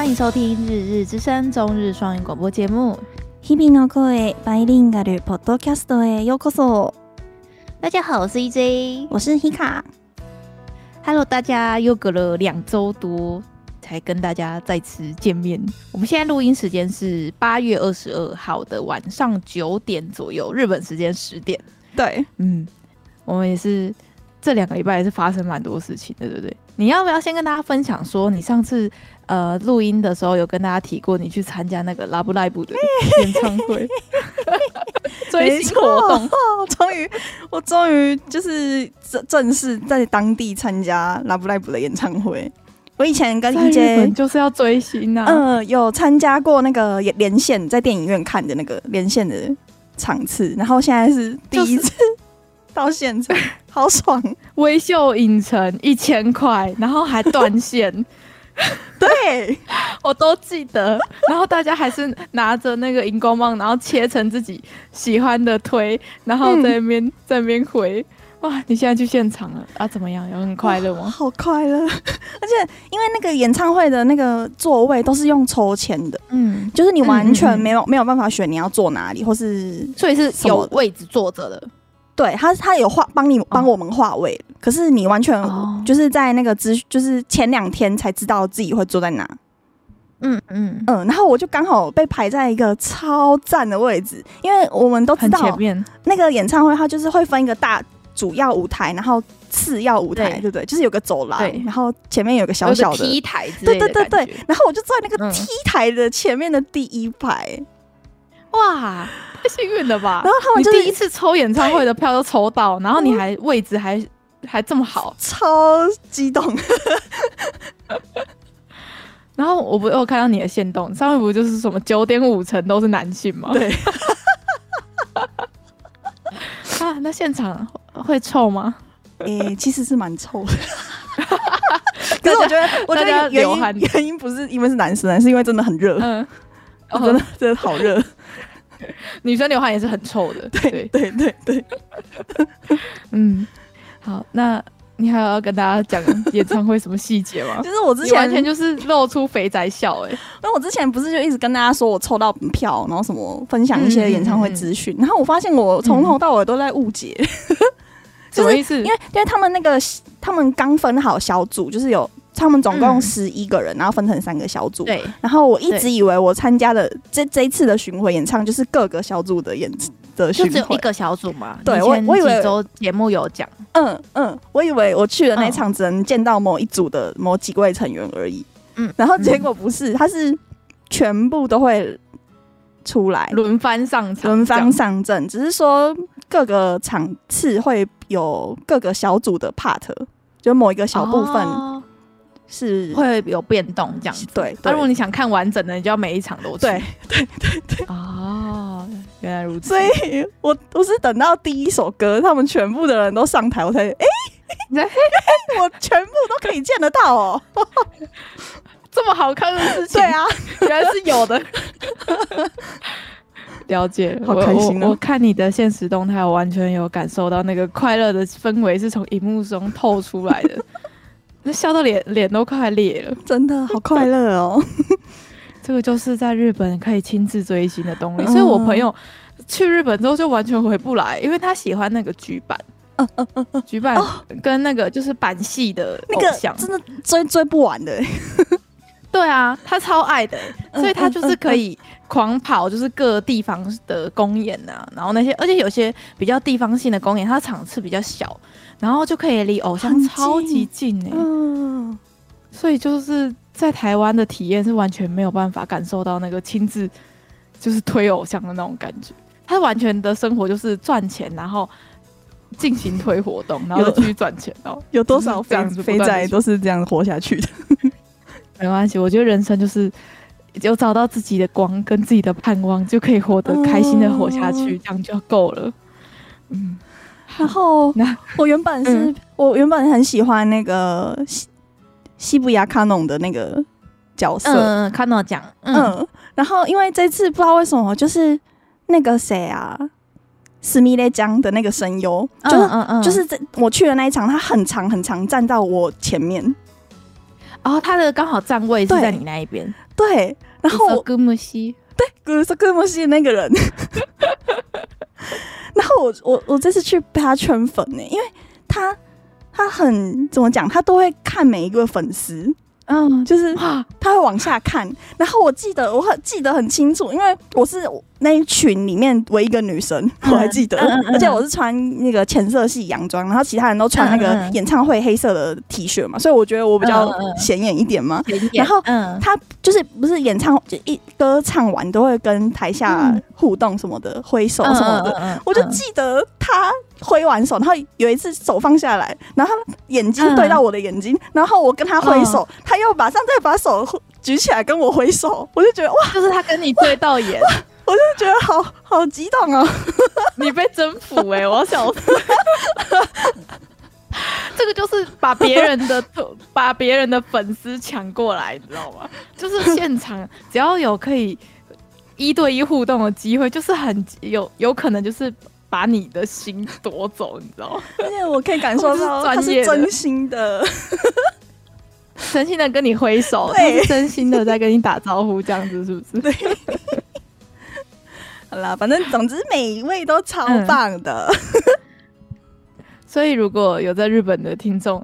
欢迎收听《日日之声》中日双语广播节目。日々の声バイリンガルポッドキャストへようこそ。大家好，我是 EJ，我是 Hika。Hello，大家又隔了两周多才跟大家再次见面。我们现在录音时间是八月二十二号的晚上九点左右，日本时间十点。对，嗯，我们也是 这两个礼拜也是发生蛮多事情的，对不对？你要不要先跟大家分享说，你上次呃录音的时候有跟大家提过，你去参加那个 Love Live 的演唱会，追星活动，终于，我终于就是正正式在当地参加 Love Live 的演唱会。我以前跟 EJ 就是要追星啊，嗯、呃，有参加过那个连线，在电影院看的那个连线的场次，然后现在是第一次到现场。好爽！微秀影城一千块，然后还断线，对 我都记得。然后大家还是拿着那个荧光棒，然后切成自己喜欢的推，然后在那边、嗯、在那边回。哇！你现在去现场了啊？怎么样？有很快乐吗？好快乐！而且因为那个演唱会的那个座位都是用抽签的，嗯，就是你完全没有嗯嗯嗯没有办法选你要坐哪里，或是所以是有位置坐着的。对他，他有画帮你帮我们画位，哦，可是你完全就是在那个资，就是前两天才知道自己会坐在哪。嗯嗯嗯，然后我就刚好被排在一个超赞的位置，因为我们都知道那个演唱会，它就是会分一个大主要舞台，然后次要舞台，对，对不对？就是有个走廊，然后前面有个小小的 T 台，对对对对，然后我就坐在那个 T 台的前面的第一排。嗯哇，太幸运了吧！然后他们就第一次抽演唱会的票都抽到，然后你还位置还还这么好，超激动。然后我不我看到你的线动，上面不就是什么九点五成都是男性吗？对。啊，那现场会臭吗？诶、欸，其实是蛮臭的。可是我觉得，我觉得原因原因不是因为是男生，是因为真的很热。嗯。哦，真的真的好热，女生流汗也是很臭的。对对对对，对，嗯，好，那你还要跟大家讲演唱会什么细节吗？就是我之前完全就是露出肥宅笑哎、欸，那我之前不是就一直跟大家说我抽到票，然后什么分享一些演唱会资讯，然后我发现我从头到尾都在误解，什么意思？因为因为他们那个他们刚分好小组，就是有。他们总共十一个人，然后分成三个小组。对。然后我一直以为我参加的这这一次的巡回演唱就是各个小组的演的巡回，就只有一个小组嘛？对，我我以为周节目有讲。嗯嗯，我以为我去的那场只能见到某一组的某几位成员而已。嗯。然后结果不是，他是全部都会出来轮番上场，轮番上阵，只是说各个场次会有各个小组的 part，就某一个小部分。哦是会有变动这样子，对。那、啊、如果你想看完整的，你就要每一场都去。对对对对。哦，原来如此。所以我我是等到第一首歌，他们全部的人都上台，我才哎，欸、我全部都可以见得到哦，这么好看的事情。对啊，原来是有的。了解，好开心、哦、我，我看你的现实动态，我完全有感受到那个快乐的氛围是从荧幕中透出来的。那笑到脸脸都快裂了，真的好快乐哦！这个就是在日本可以亲自追星的动力。所以我朋友去日本之后就完全回不来，因为他喜欢那个举版，嗯嗯嗯嗯，剧版跟那个就是板戏的偶像，那个、真的追追不完的。对啊，他超爱的，所以他就是可以狂跑，就是各地方的公演啊，然后那些而且有些比较地方性的公演，它场次比较小。然后就可以离偶像超级近哎、欸，嗯，所以就是在台湾的体验是完全没有办法感受到那个亲自就是推偶像的那种感觉。他完全的生活就是赚钱，然后进行推活动，然后继续赚钱。哦，有多少这样子肥仔都是这样活下去的？没关系，我觉得人生就是有找到自己的光跟自己的盼望，就可以活得开心的活下去，这样就够了。嗯。然后 我原本是、嗯、我原本很喜欢那个西西布亚卡农的那个角色，嗯，卡农讲，嗯，然后因为这次不知道为什么，就是那个谁啊，斯密勒江的那个声优，就是嗯嗯，就是在我去的那一场，他很长很长站到我前面，然后他的刚好站位是在你那一边，对，然后歌木西，对，格是歌木西的那个人。然后我我我这次去被他圈粉呢，因为他他很怎么讲，他都会看每一个粉丝。嗯，就是他会往下看，然后我记得我很记得很清楚，因为我是那一群里面唯一一个女生，我还记得，而且我是穿那个浅色系洋装，然后其他人都穿那个演唱会黑色的 T 恤嘛，所以我觉得我比较显眼一点嘛。然后他就是不是演唱就一歌唱完都会跟台下互动什么的，挥手什么的，我就记得他。挥完手，然后有一次手放下来，然后他眼睛对到我的眼睛，嗯、然后我跟他挥手，嗯、他又马上再把手举起来跟我挥手，我就觉得哇，就是他跟你对到眼，我就觉得好好激动啊！你被征服哎、欸，我要笑死！这个就是把别人的 把别人的粉丝抢过来，你知道吗？就是现场只要有可以一对一互动的机会，就是很有有可能就是。把你的心夺走，你知道吗？而且我可以感受到 他是真心的，真心的跟你挥手，对他是真心的在跟你打招呼，这样子是不是？对。好啦，反正总之每一位都超棒的。嗯、所以如果有在日本的听众，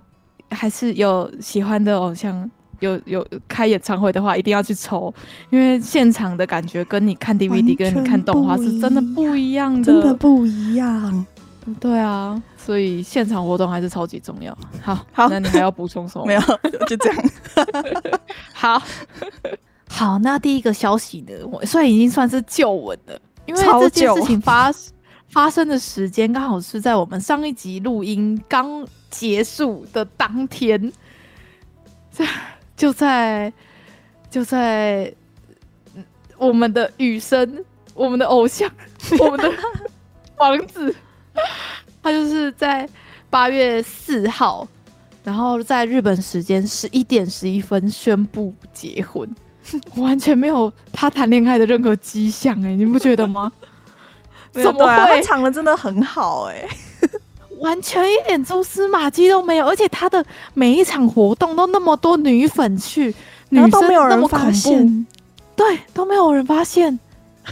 还是有喜欢的偶像。有有开演唱会的话，一定要去抽，因为现场的感觉跟你看 DVD 跟你看动画是真的不一样的，真的不一样。对啊，所以现场活动还是超级重要。好，好，那你还要补充什么？没有，就这样。好好，那第一个消息呢，我虽然已经算是旧闻了，因为这件事情发发生的时间刚好是在我们上一集录音刚结束的当天。这。就在就在我们的雨生，我们的偶像，我们的王子，他就是在八月四号，然后在日本时间十一点十一分宣布结婚，完全没有他谈恋爱的任何迹象，哎，你不觉得吗？怎么会？他唱的真的很好，哎。完全一点蛛丝马迹都没有，而且他的每一场活动都那么多女粉去，女生都没有人发现，对，都没有人发现，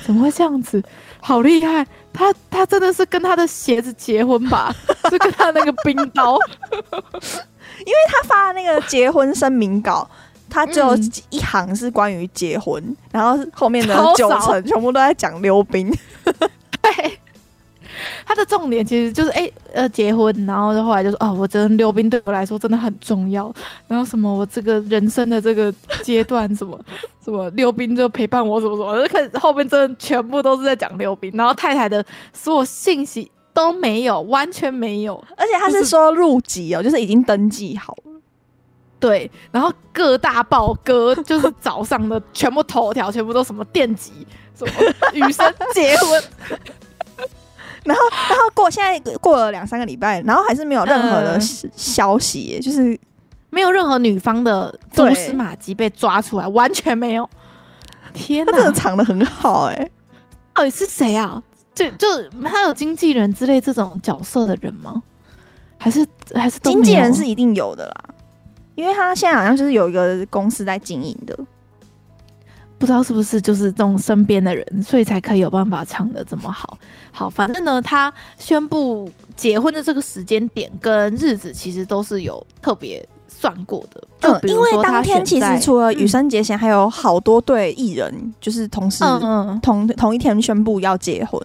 怎么会这样子？好厉害！他他真的是跟他的鞋子结婚吧？是跟他那个冰刀，因为他发的那个结婚声明稿，他只有一行是关于结婚，嗯、然后后面的九成全部都在讲溜冰，对。他的重点其实就是哎、欸、呃结婚，然后就后来就说哦，我觉得溜冰对我来说真的很重要。然后什么我这个人生的这个阶段什么 什么溜冰就陪伴我什么什么，就开始后面真的全部都是在讲溜冰。然后太太的所有信息都没有，完全没有。而且他是说入籍哦，就是已经登记好了。对，然后各大报哥就是早上的 全部头条全部都什么电击什么女生结婚。然后，然后过现在过了两三个礼拜，然后还是没有任何的消息，嗯、就是没有任何女方的蛛丝马迹被抓出来，完全没有。天哪，他真的藏的很好哎！到底是谁啊？就就他有经纪人之类这种角色的人吗？还是还是经纪人是一定有的啦，因为他现在好像就是有一个公司在经营的。不知道是不是就是这种身边的人，所以才可以有办法唱的这么好。好，反正呢，他宣布结婚的这个时间点跟日子，其实都是有特别算过的。因为当天其实除了羽生结弦，还有好多对艺人，嗯、就是同时嗯同同一天宣布要结婚，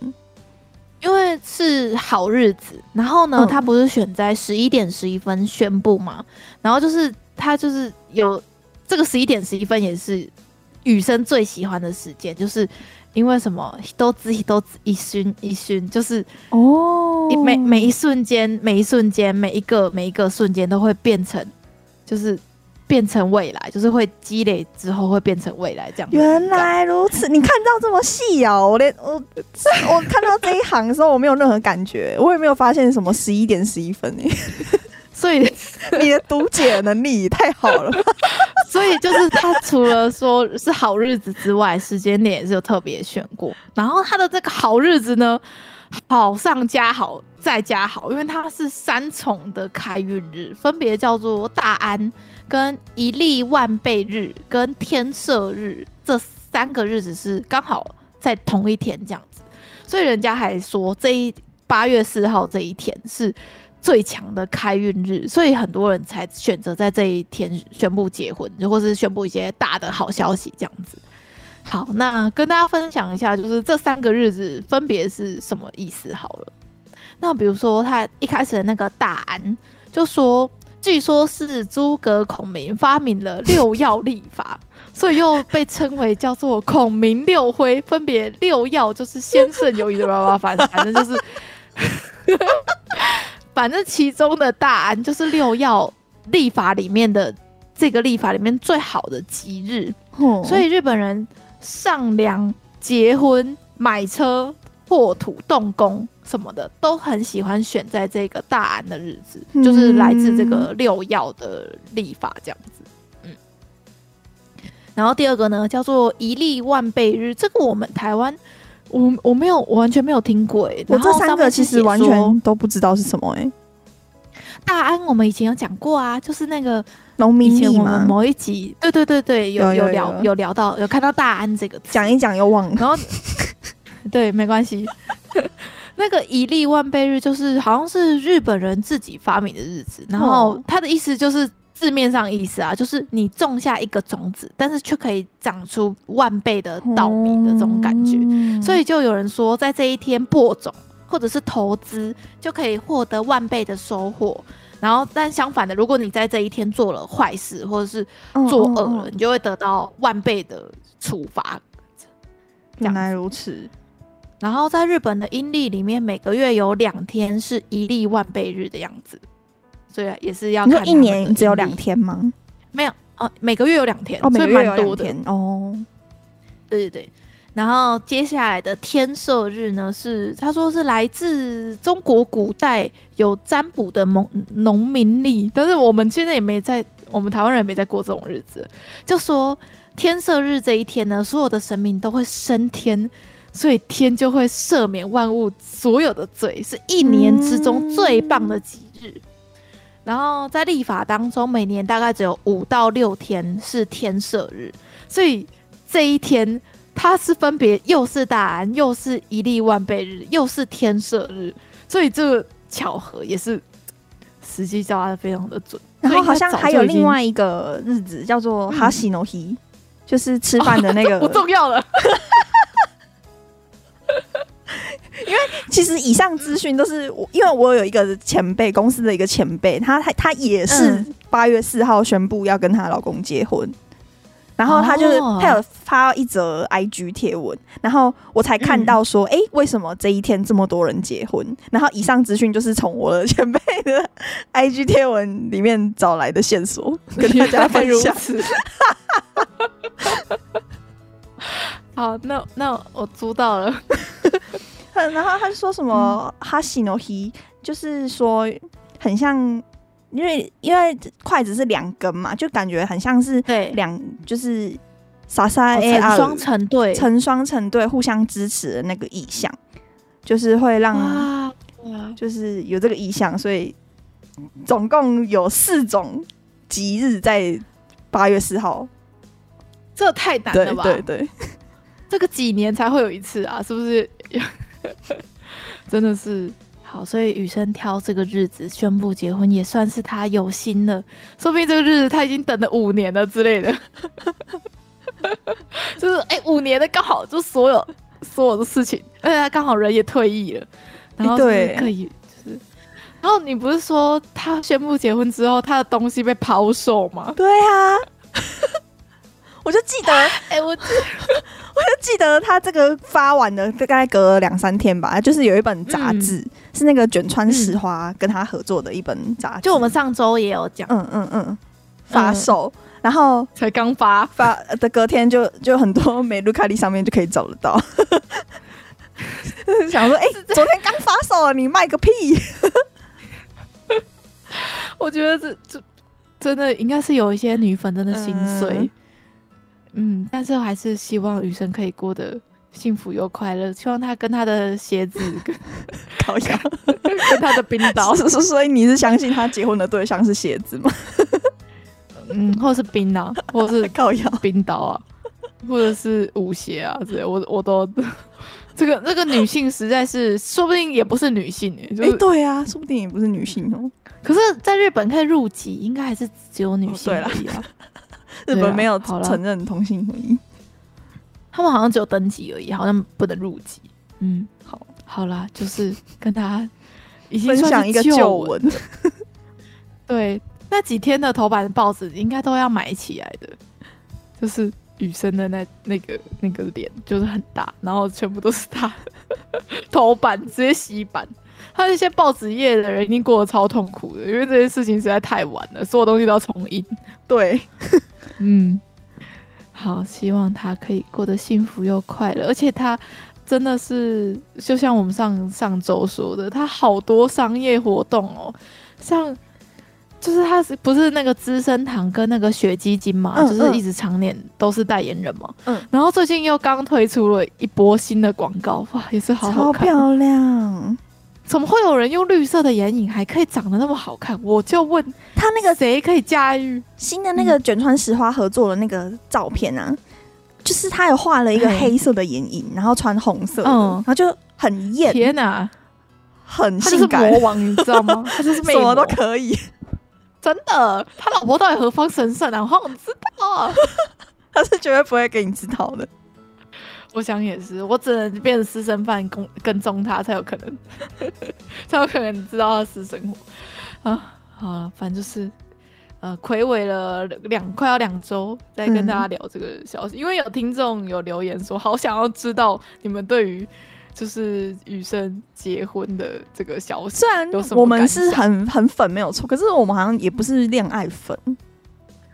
因为是好日子。然后呢，嗯、他不是选在十一点十一分宣布嘛？然后就是他就是有这个十一点十一分也是。羽生最喜欢的时间，就是因为什么？都自己都一瞬一瞬，就是哦，每每一瞬间，每一瞬间，每一个每一个瞬间都会变成，就是变成未来，就是会积累之后会变成未来这样。原来如此，你看到这么细哦、喔！我连我我看到这一行的时候，我没有任何感觉，我也没有发现什么十一点十一分诶。所以你的读解能力太好了，所以就是他除了说是好日子之外，时间点也是有特别选过。然后他的这个好日子呢，好上加好再加好，因为它是三重的开运日，分别叫做大安、跟一粒万倍日跟天赦日这三个日子是刚好在同一天这样子，所以人家还说这一八月四号这一天是最强的开运日，所以很多人才选择在这一天宣布结婚，或是宣布一些大的好消息这样子。好，那跟大家分享一下，就是这三个日子分别是什么意思好了。那比如说他一开始的那个大安，就说据说是诸葛孔明发明了六曜历法，所以又被称为叫做孔明六辉，分别六曜就是先胜有余的爸爸，反正反正就是，反正其中的大安就是六曜历法里面的这个历法里面最好的吉日，所以日本人。上梁、结婚、买车、破土、动工什么的，都很喜欢选在这个大安的日子，嗯、就是来自这个六曜的历法这样子。嗯，然后第二个呢，叫做一粒万倍日，这个我们台湾，我我没有，我完全没有听过哎、欸。我这三个其实完全都不知道是什么哎、欸。大安我们以前有讲过啊，就是那个。农民历我们某一集，对对对对，有有聊有，聊到，有看到大安这个字，讲一讲又忘了。然后，对，没关系。那个一粒万倍日就是好像是日本人自己发明的日子，然后他的意思就是字面上意思啊，就是你种下一个种子，但是却可以长出万倍的稻米的这种感觉，嗯、所以就有人说，在这一天播种或者是投资，就可以获得万倍的收获。然后，但相反的，如果你在这一天做了坏事，或者是作恶了，你就会得到万倍的处罚。原来如此。然后，在日本的阴历里面，每个月有两天是一历万倍日的样子，所以也是要看。一年只有两天吗？没有哦，每个月有两天，哦，所以蛮多天哦。对对对。然后接下来的天赦日呢，是他说是来自中国古代有占卜的农农民历，但是我们现在也没在，我们台湾人也没在过这种日子。就说天赦日这一天呢，所有的神明都会升天，所以天就会赦免万物所有的罪，是一年之中最棒的吉日。嗯、然后在历法当中，每年大概只有五到六天是天赦日，所以这一天。它是分别又是大安，又是一历万倍日，又是天赦日，所以这个巧合也是时机抓的非常的准。然后好像还有另外一个日子叫做哈西诺希，就是吃饭的那个、哦、不重要了。因为其实以上资讯都是我，因为我有一个前辈，公司的一个前辈，他他他也是八月四号宣布要跟她老公结婚。然后他就是他有发一则 IG 贴文，然后我才看到说，哎、嗯，为什么这一天这么多人结婚？然后以上资讯就是从我的前辈的 IG 贴文里面找来的线索，跟大家分享。好，那那我租到了。然后他就说什么哈西诺希，就是说很像。因为因为筷子是两根嘛，就感觉很像是两就是莎莎 A 成双成对，成双成对互相支持的那个意象，就是会让就是有这个意象，所以总共有四种吉日在八月四号，这太难了吧？对对对，这个几年才会有一次啊，是不是？真的是。好，所以雨生挑这个日子宣布结婚，也算是他有心了。说不定这个日子他已经等了五年了之类的，就是哎、欸，五年的刚好就所有所有的事情，而且他刚好人也退役了，然后是可以就是，然后你不是说他宣布结婚之后，他的东西被抛售吗？对啊，我就记得，哎、欸，我。我就记得他这个发完的，大概隔了两三天吧。就是有一本杂志，嗯、是那个卷川石花跟他合作的一本杂志。就我们上周也有讲，嗯嗯嗯，发售，嗯、然后才刚发发的隔天就就很多美露卡利上面就可以找得到。想说，哎、欸，昨天刚发售了，你卖个屁！我觉得这这真的应该是有一些女粉真的心碎。嗯嗯，但是还是希望雨生可以过得幸福又快乐。希望他跟他的鞋子跟 烤鸭，跟他的冰刀。所以你是相信他结婚的对象是鞋子吗？嗯，或者是冰啊，或者是靠腰冰刀啊，或者是舞鞋啊之类，我我都这个这个女性实在是，说不定也不是女性哎、欸，就是、欸、对啊，说不定也不是女性哦。可是，在日本可以入籍，应该还是只有女性而已啊。日本没有承认同性婚姻，他们好像只有登记而已，好像不能入籍。嗯，好，好啦，就是跟大家已经分享一个旧闻。对，那几天的头版报纸应该都要买起来的，就是雨生的那那个那个脸，就是很大，然后全部都是他 头版直接洗版。他那些报纸业的人一定过得超痛苦的，因为这件事情实在太晚了，所有东西都要重印。对，嗯，好，希望他可以过得幸福又快乐，而且他真的是就像我们上上周说的，他好多商业活动哦，像就是他是不是那个资生堂跟那个雪肌精嘛，嗯、就是一直常年都是代言人嘛，嗯，然后最近又刚推出了一波新的广告，哇，也是好好看，超漂亮。怎么会有人用绿色的眼影还可以长得那么好看？我就问他那个谁可以驾驭新的那个卷川石花合作的那个照片啊？嗯、就是他有画了一个黑色的眼影，然后穿红色，嗯，然后就很艳。天哪，很性感魔王，你知道吗？他就是什么都可以，真的。他老婆到底何方神圣啊？我好想知道啊！他是绝对不会给你知道的。我想也是，我只能变成私生饭跟跟踪他才有可能，才有可能知道他私生活啊。好了，反正就是呃，睽违了两快要两周，再跟大家聊这个消息，嗯、因为有听众有留言说，好想要知道你们对于就是雨生结婚的这个消息，虽然我们是很很粉没有错，可是我们好像也不是恋爱粉。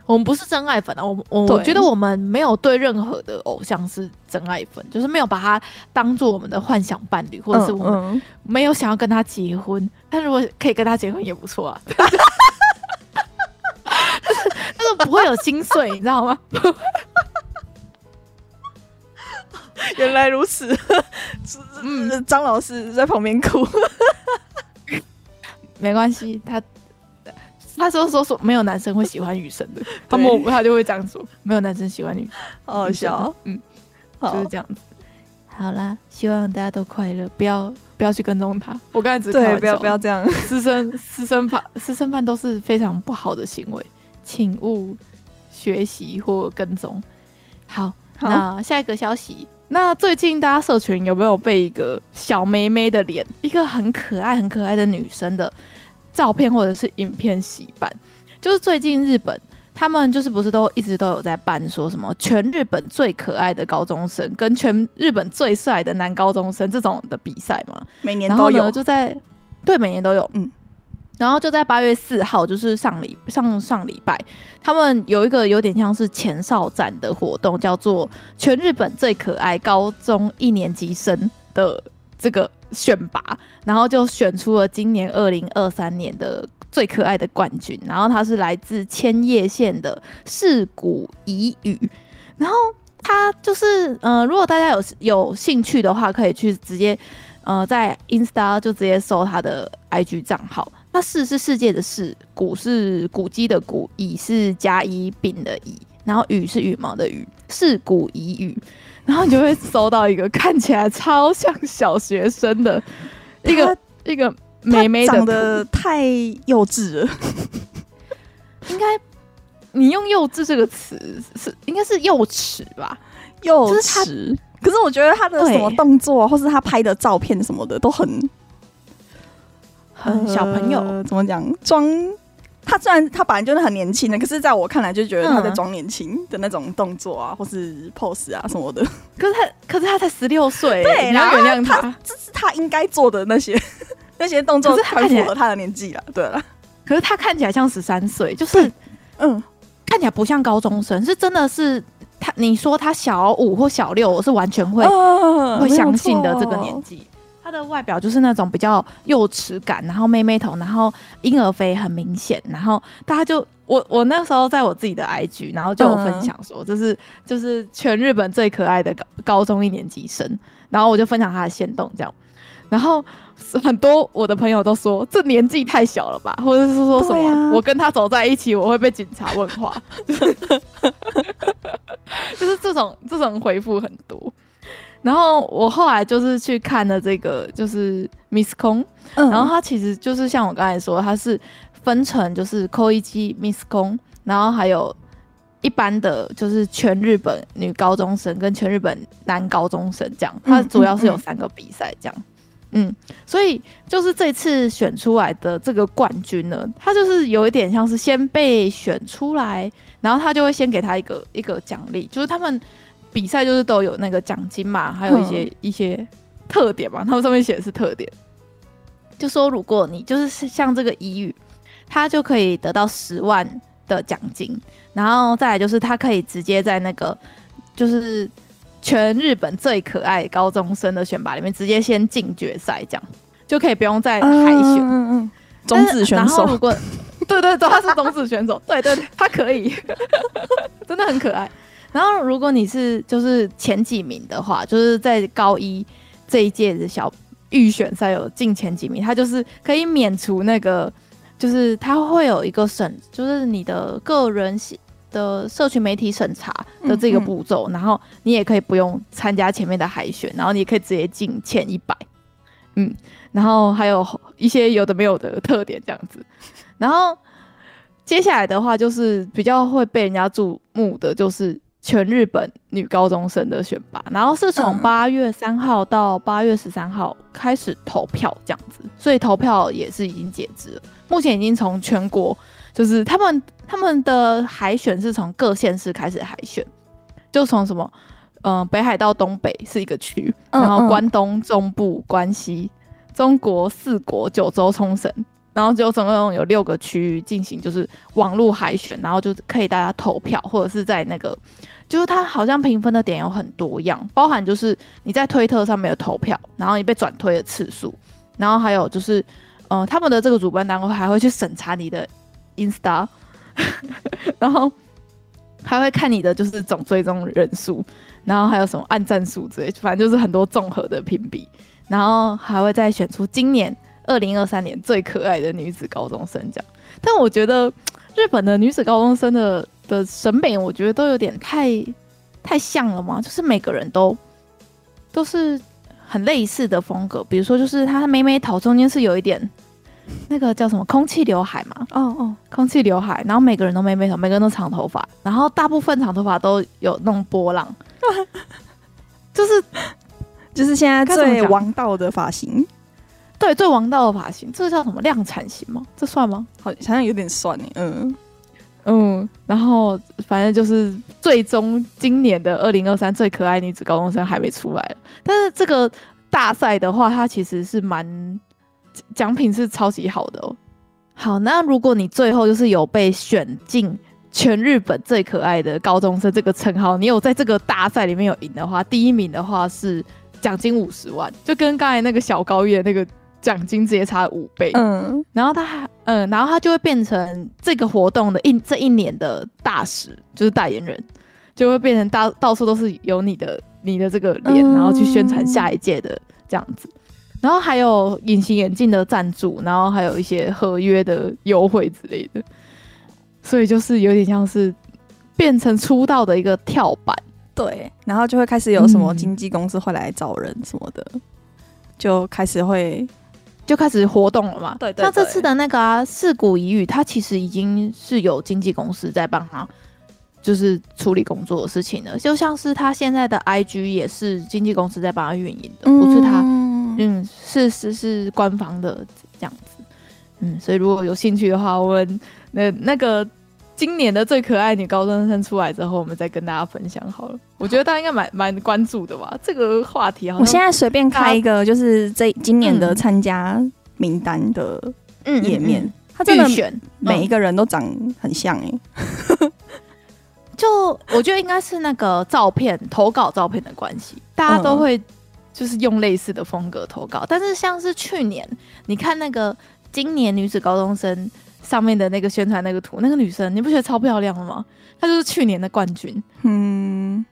我们不是真爱粉啊，我我我觉得我们没有对任何的偶像是真爱粉，就是没有把他当做我们的幻想伴侣，或者是我们没有想要跟他结婚。嗯嗯、但如果可以跟他结婚也不错啊，但是不会有心碎，你知道吗？原来如此，嗯，张老师在旁边哭，没关系，他。他说说说没有男生会喜欢女生的，他们他就会这样说，没有男生喜欢女，好好笑，嗯，就是这样子。好啦，希望大家都快乐，不要不要去跟踪他。我刚才只是对，不要不要这样，私生私生饭私生饭都是非常不好的行为，请勿学习或跟踪。好，好，那下一个消息，那最近大家社群有没有被一个小妹妹的脸，一个很可爱很可爱的女生的？照片或者是影片洗版，就是最近日本他们就是不是都一直都有在办说什么全日本最可爱的高中生跟全日本最帅的男高中生这种的比赛嘛？每年都有，就在对每年都有，嗯，然后就在八月四号，就是上礼上上礼拜，他们有一个有点像是前哨战的活动，叫做全日本最可爱高中一年级生的这个。选拔，然后就选出了今年二零二三年的最可爱的冠军。然后他是来自千叶县的世谷乙羽。然后他就是，呃，如果大家有有兴趣的话，可以去直接，呃，在 Insta 就直接搜他的 IG 账号。那世是世界的世，谷是古迹的谷，乙是甲乙丙的乙，然后羽是羽毛的羽，世谷乙羽。然后你就会搜到一个看起来超像小学生的一个一个妹妹的，长得太幼稚了。应该你用“幼稚”这个词是应该是幼齿吧？幼齿。可是我觉得他的什么动作，或是他拍的照片什么的都很很小朋友。呃、怎么讲？装。他虽然他本来就是很年轻的，可是在我看来就觉得他在装年轻的那种动作啊，或是 pose 啊什么的。可是他，可是他才十六岁，对，你要原谅他，这是他应该做的那些 那些动作，很符合他的年纪了。对了，可是他看起来像十三岁，就是嗯，看起来不像高中生，是真的是他。你说他小五或小六，我是完全会、呃、会相信的这个年纪。他的外表就是那种比较幼齿感，然后妹妹头，然后婴儿肥很明显，然后大家就我我那时候在我自己的 IG，然后就有分享说，这是就是全日本最可爱的高高中一年级生，然后我就分享他的限动这样，然后很多我的朋友都说这年纪太小了吧，或者是说什么、啊、我跟他走在一起我会被警察问话，就是这种这种回复很多。然后我后来就是去看了这个，就是 Miss Kong，、嗯、然后它其实就是像我刚才说，它是分成就是 Koichi Miss Kong，然后还有一般的就是全日本女高中生跟全日本男高中生这样，它主要是有三个比赛这样，嗯，嗯，嗯，所以就是这次选出来的这个冠军呢，他就是有一点像是先被选出来，然后他就会先给他一个一个奖励，就是他们。比赛就是都有那个奖金嘛，还有一些、嗯、一些特点嘛，他们上面写的是特点，就说如果你就是像这个乙宇，他就可以得到十万的奖金，然后再来就是他可以直接在那个就是全日本最可爱高中生的选拔里面直接先进决赛，这样就可以不用再海选。嗯嗯嗯，种子选手。如果 对对对，他是种子选手，对对对，他可以，真的很可爱。然后，如果你是就是前几名的话，就是在高一这一届的小预选赛有进前几名，他就是可以免除那个，就是他会有一个审，就是你的个人的社群媒体审查的这个步骤，嗯嗯，然后你也可以不用参加前面的海选，然后你也可以直接进前一百，嗯，然后还有一些有的没有的特点这样子，然后接下来的话就是比较会被人家注目的就是。全日本女高中生的选拔，然后是从八月三号到八月十三号开始投票这样子，所以投票也是已经截止了。目前已经从全国，就是他们他们的海选是从各县市开始海选，就从什么，嗯、呃，北海道东北是一个区，然后关东、中部、关西、中国四国、九州、冲绳，然后就总共有六个区域进行就是网络海选，然后就可以大家投票，或者是在那个。就是它好像评分的点有很多样，包含就是你在推特上面的投票，然后你被转推的次数，然后还有就是，呃，他们的这个主办单位还会去审查你的 Insta，然后还会看你的就是总追踪人数，然后还有什么按赞数之类，反正就是很多综合的评比，然后还会再选出今年二零二三年最可爱的女子高中生奖。但我觉得日本的女子高中生的。的审美，我觉得都有点太太像了嘛，就是每个人都都是很类似的风格。比如说，就是他妹妹头中间是有一点那个叫什么空气刘海嘛，哦哦，空气刘海。然后每个人都妹妹头，每个人都长头发，然后大部分长头发都有那种波浪，就是就是现在最王道的发型。对，最王道的发型，这个叫什么量产型吗？这算吗？好，好像有点算哎，嗯。嗯，然后反正就是最终今年的二零二三最可爱女子高中生还没出来，但是这个大赛的话，它其实是蛮奖品是超级好的哦。好，那如果你最后就是有被选进全日本最可爱的高中生这个称号，你有在这个大赛里面有赢的话，第一名的话是奖金五十万，就跟刚才那个小高月那个。奖金直接差五倍，嗯，然后他还，嗯，然后他就会变成这个活动的一这一年的大使，就是代言人，就会变成到到处都是有你的你的这个脸，然后去宣传下一届的这样子，然后还有隐形眼镜的赞助，然后还有一些合约的优惠之类的，所以就是有点像是变成出道的一个跳板，对，然后就会开始有什么经纪公司会来找人什么的，嗯、就开始会。就开始活动了嘛？对，对，对，像这次的那个啊，涩谷乙宇，他其实已经是有经纪公司在帮他，就是处理工作的事情了。就像是他现在的 IG 也是经纪公司在帮他运营的，嗯、不是他，嗯，是是是官方的这样子。嗯，所以如果有兴趣的话，我们那那个今年的最可爱女高中生出来之后，我们再跟大家分享好了。我觉得大家应该蛮蛮关注的吧？这个话题好像，我现在随便开一个，就是这今年的参加名单的页面，嗯嗯嗯、他真的选每一个人都长很像哎、欸。就我觉得应该是那个照片投稿照片的关系，大家都会就是用类似的风格投稿。但是像是去年，你看那个今年女子高中生上面的那个宣传那个图，那个女生你不觉得超漂亮的吗？她就是去年的冠军。嗯。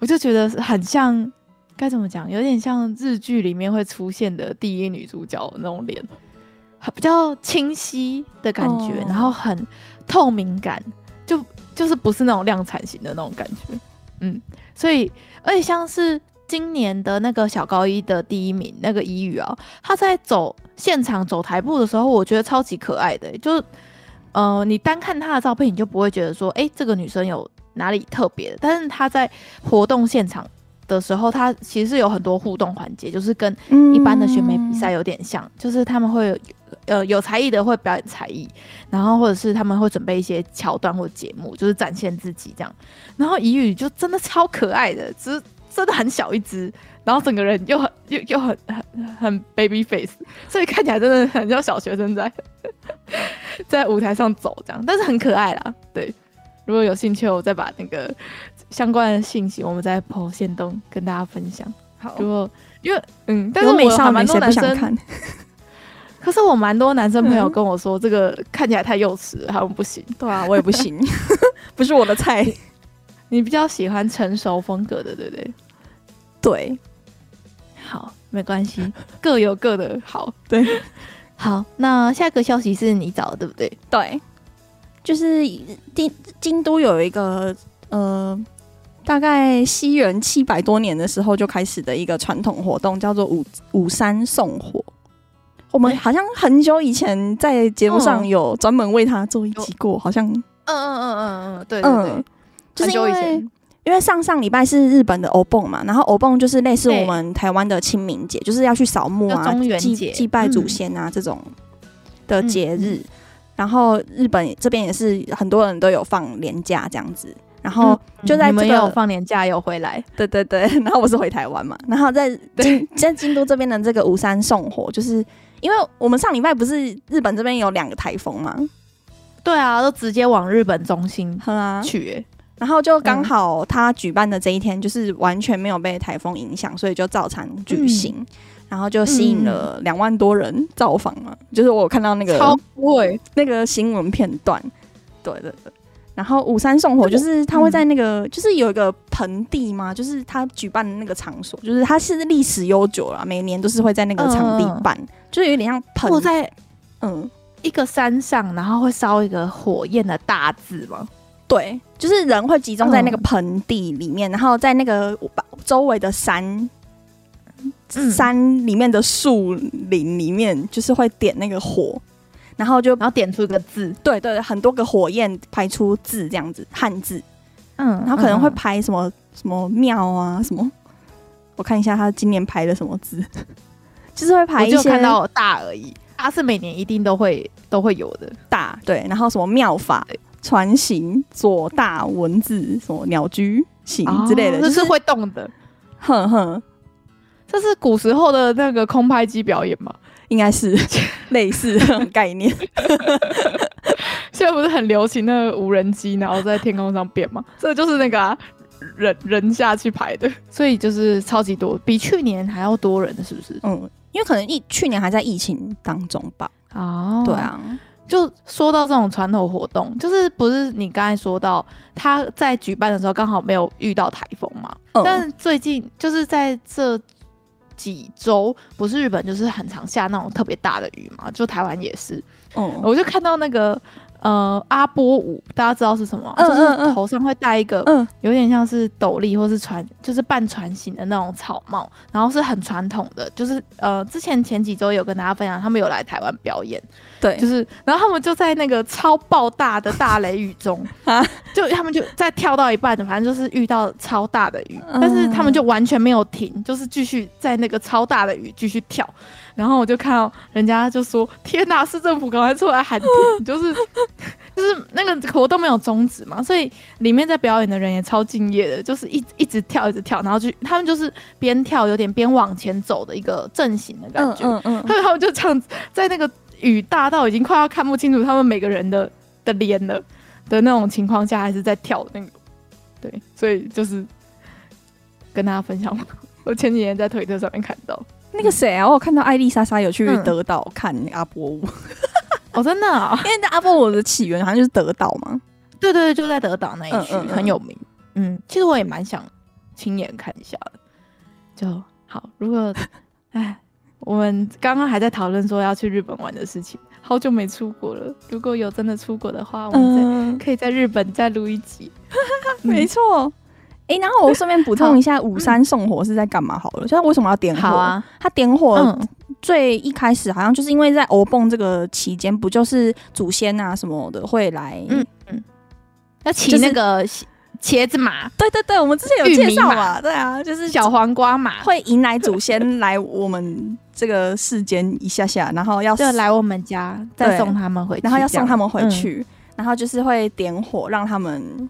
我就觉得很像该怎么讲？有点像日剧里面会出现的第一女主角那种脸，比较清晰的感觉，哦、然后很透明感，就就是不是那种量产型的那种感觉。嗯，所以而且像是今年的那个小高一的第一名那个伊语啊，他在走现场走台步的时候，我觉得超级可爱的，就是呃，你单看他的照片，你就不会觉得说，哎、欸，这个女生有哪里特别的，但是他在活动现场。的时候，他其实是有很多互动环节，就是跟一般的选美比赛有点像，嗯、就是他们会呃有才艺的会表演才艺，然后或者是他们会准备一些桥段或节目，就是展现自己这样。然后伊羽就真的超可爱的，只是真的很小一只，然后整个人又很又又很很很 baby face，所以看起来真的很像小学生在 在舞台上走这样，但是很可爱啦。对，如果有兴趣，我再把那个。相关的信息，我们在 PO 限动跟大家分享。好，如果因为嗯，但是我还蛮多男生看，可是我蛮多男生朋友跟我说，这个看起来太幼稚了，他们不行。对啊，我也不行，不是我的菜。你比较喜欢成熟风格的，对不对？对，好，没关系，各有各的好。对，好，那下个消息是你找的，对不对？对，就是京京都有一个呃。大概西元七百多年的时候就开始的一个传统活动，叫做五五山送火。我们好像很久以前在节目上有专门为他做一集过，好像嗯嗯嗯嗯嗯，对对对，嗯、就是因为因为上上礼拜是日本的欧蹦嘛，然后欧蹦就是类似我们台湾的清明节，就是要去扫墓啊、祭祭拜祖先啊、嗯、这种的节日。嗯、然后日本这边也是很多人都有放年假这样子。然后就在、这个嗯、你们有放年假有回来，对对对。然后我是回台湾嘛，然后在京在京都这边的这个五山送火，就是因为我们上礼拜不是日本这边有两个台风嘛，对啊，都直接往日本中心 去、欸，然后就刚好他举办的这一天就是完全没有被台风影响，所以就照常举行，嗯、然后就吸引了两万多人造访嘛，就是我有看到那个超贵。那个新闻片段，对对对。然后五山送火就是他会在那个，嗯、就是有一个盆地嘛，就是他举办的那个场所，就是它是历史悠久了，每年都是会在那个场地办，嗯、就是有点像盆在嗯。一个山上，然后会烧一个火焰的大字嘛。对，就是人会集中在那个盆地里面，嗯、然后在那个周围的山、嗯、山里面的树林里面，就是会点那个火。然后就，然后点出一个字，对对，很多个火焰排出字这样子，汉字，嗯，然后可能会排什么、嗯、什么庙啊什么，我看一下他今年排的什么字，就是会排一些，我就看到大而已，它是每年一定都会都会有的。大，对，然后什么妙法船型左大文字什么鸟居型之类的，就是会动的，哼哼，这是古时候的那个空拍机表演吗？应该是 类似的概念。现在不是很流行那个无人机，然后在天空上变吗？这就是那个、啊、人人下去排的，所以就是超级多，比去年还要多人，是不是？嗯，因为可能疫去年还在疫情当中吧。哦，对啊。就说到这种传统活动，就是不是你刚才说到他在举办的时候刚好没有遇到台风嘛？嗯、但是最近就是在这。几周不是日本就是很常下那种特别大的雨嘛，就台湾也是。嗯，我就看到那个呃阿波舞，大家知道是什么？嗯、就是头上会戴一个，嗯，有点像是斗笠或是船，就是半船型的那种草帽，然后是很传统的。就是呃，之前前几周有跟大家分享，他们有来台湾表演。对，就是，然后他们就在那个超爆大的大雷雨中 啊，就他们就在跳到一半的，反正就是遇到超大的雨，嗯、但是他们就完全没有停，就是继续在那个超大的雨继续跳。然后我就看到人家就说：“天哪，市政府赶快出来喊停！” 就是就是那个活动没有终止嘛，所以里面在表演的人也超敬业的，就是一一直跳一直跳，然后就他们就是边跳有点边往前走的一个阵型的感觉，嗯嗯，嗯，然后就这样在那个。雨大到已经快要看不清楚他们每个人的的脸了的那种情况下，还是在跳那个，对，所以就是跟大家分享。我前几天在推特上面看到那个谁啊，我有看到艾丽莎莎有去德岛看阿波舞，哦，真的啊，因为阿波舞的起源好像就是德岛嘛，对对对，就在德岛那一区很有名。嗯，其实我也蛮想亲眼看一下的。就好。如果哎，我们刚刚还在讨论说要去日本玩的事情，好久没出国了。如果有真的出国的话，我们可以在日本再录一集。没错。哎、欸，然后我顺便补充一下，五山送火是在干嘛？好了，就是为什么要点火？啊，他点火最一开始好像就是因为在欧蹦这个期间，不就是祖先啊什么的会来，嗯嗯，要起那个茄子马。对对对，我们之前有介绍嘛，对啊，就是小黄瓜马会迎来祖先来我们这个世间一下下，然后要就来我们家再送他们回去，然后要送他们回去，嗯、然后就是会点火让他们。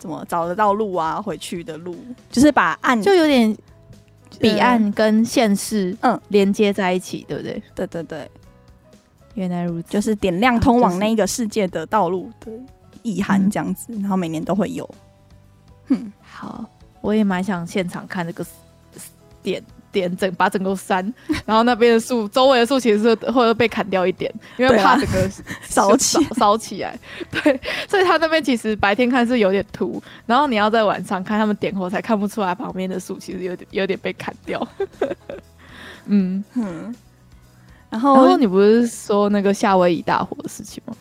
怎么找得到路啊？回去的路就是把岸就有点彼岸跟现世嗯连接在一起，对不对？对对对，原来如此，就是点亮通往那个世界的道路的意涵这样子，然后每年都会有。嗯，好，我也蛮想现场看这个点。点整把整个山，然后那边的树，周围的树其实是会被砍掉一点，因为怕整个 烧起烧起来。对，所以他那边其实白天看是有点秃，然后你要在晚上看他们点火才看不出来旁边的树其实有点有点被砍掉。嗯嗯，然后然后你不是说那个夏威夷大火的事情吗？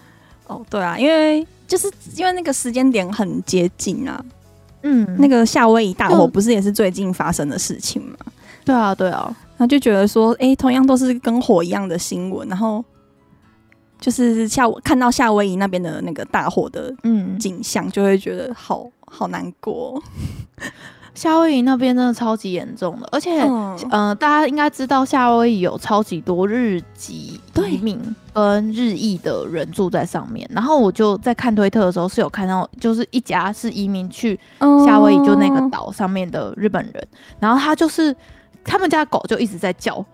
哦，对啊，因为就是因为那个时间点很接近啊。嗯，那个夏威夷大火不是也是最近发生的事情吗？对啊，对啊，然后就觉得说，哎，同样都是跟火一样的新闻，然后就是夏看到夏威夷那边的那个大火的嗯景象，嗯、就会觉得好好难过。夏威夷那边真的超级严重的，而且，嗯、呃，大家应该知道夏威夷有超级多日籍移民跟日裔的人住在上面。然后我就在看推特的时候是有看到，就是一家是移民去夏威夷，就那个岛上面的日本人，嗯、然后他就是。他们家狗就一直在叫，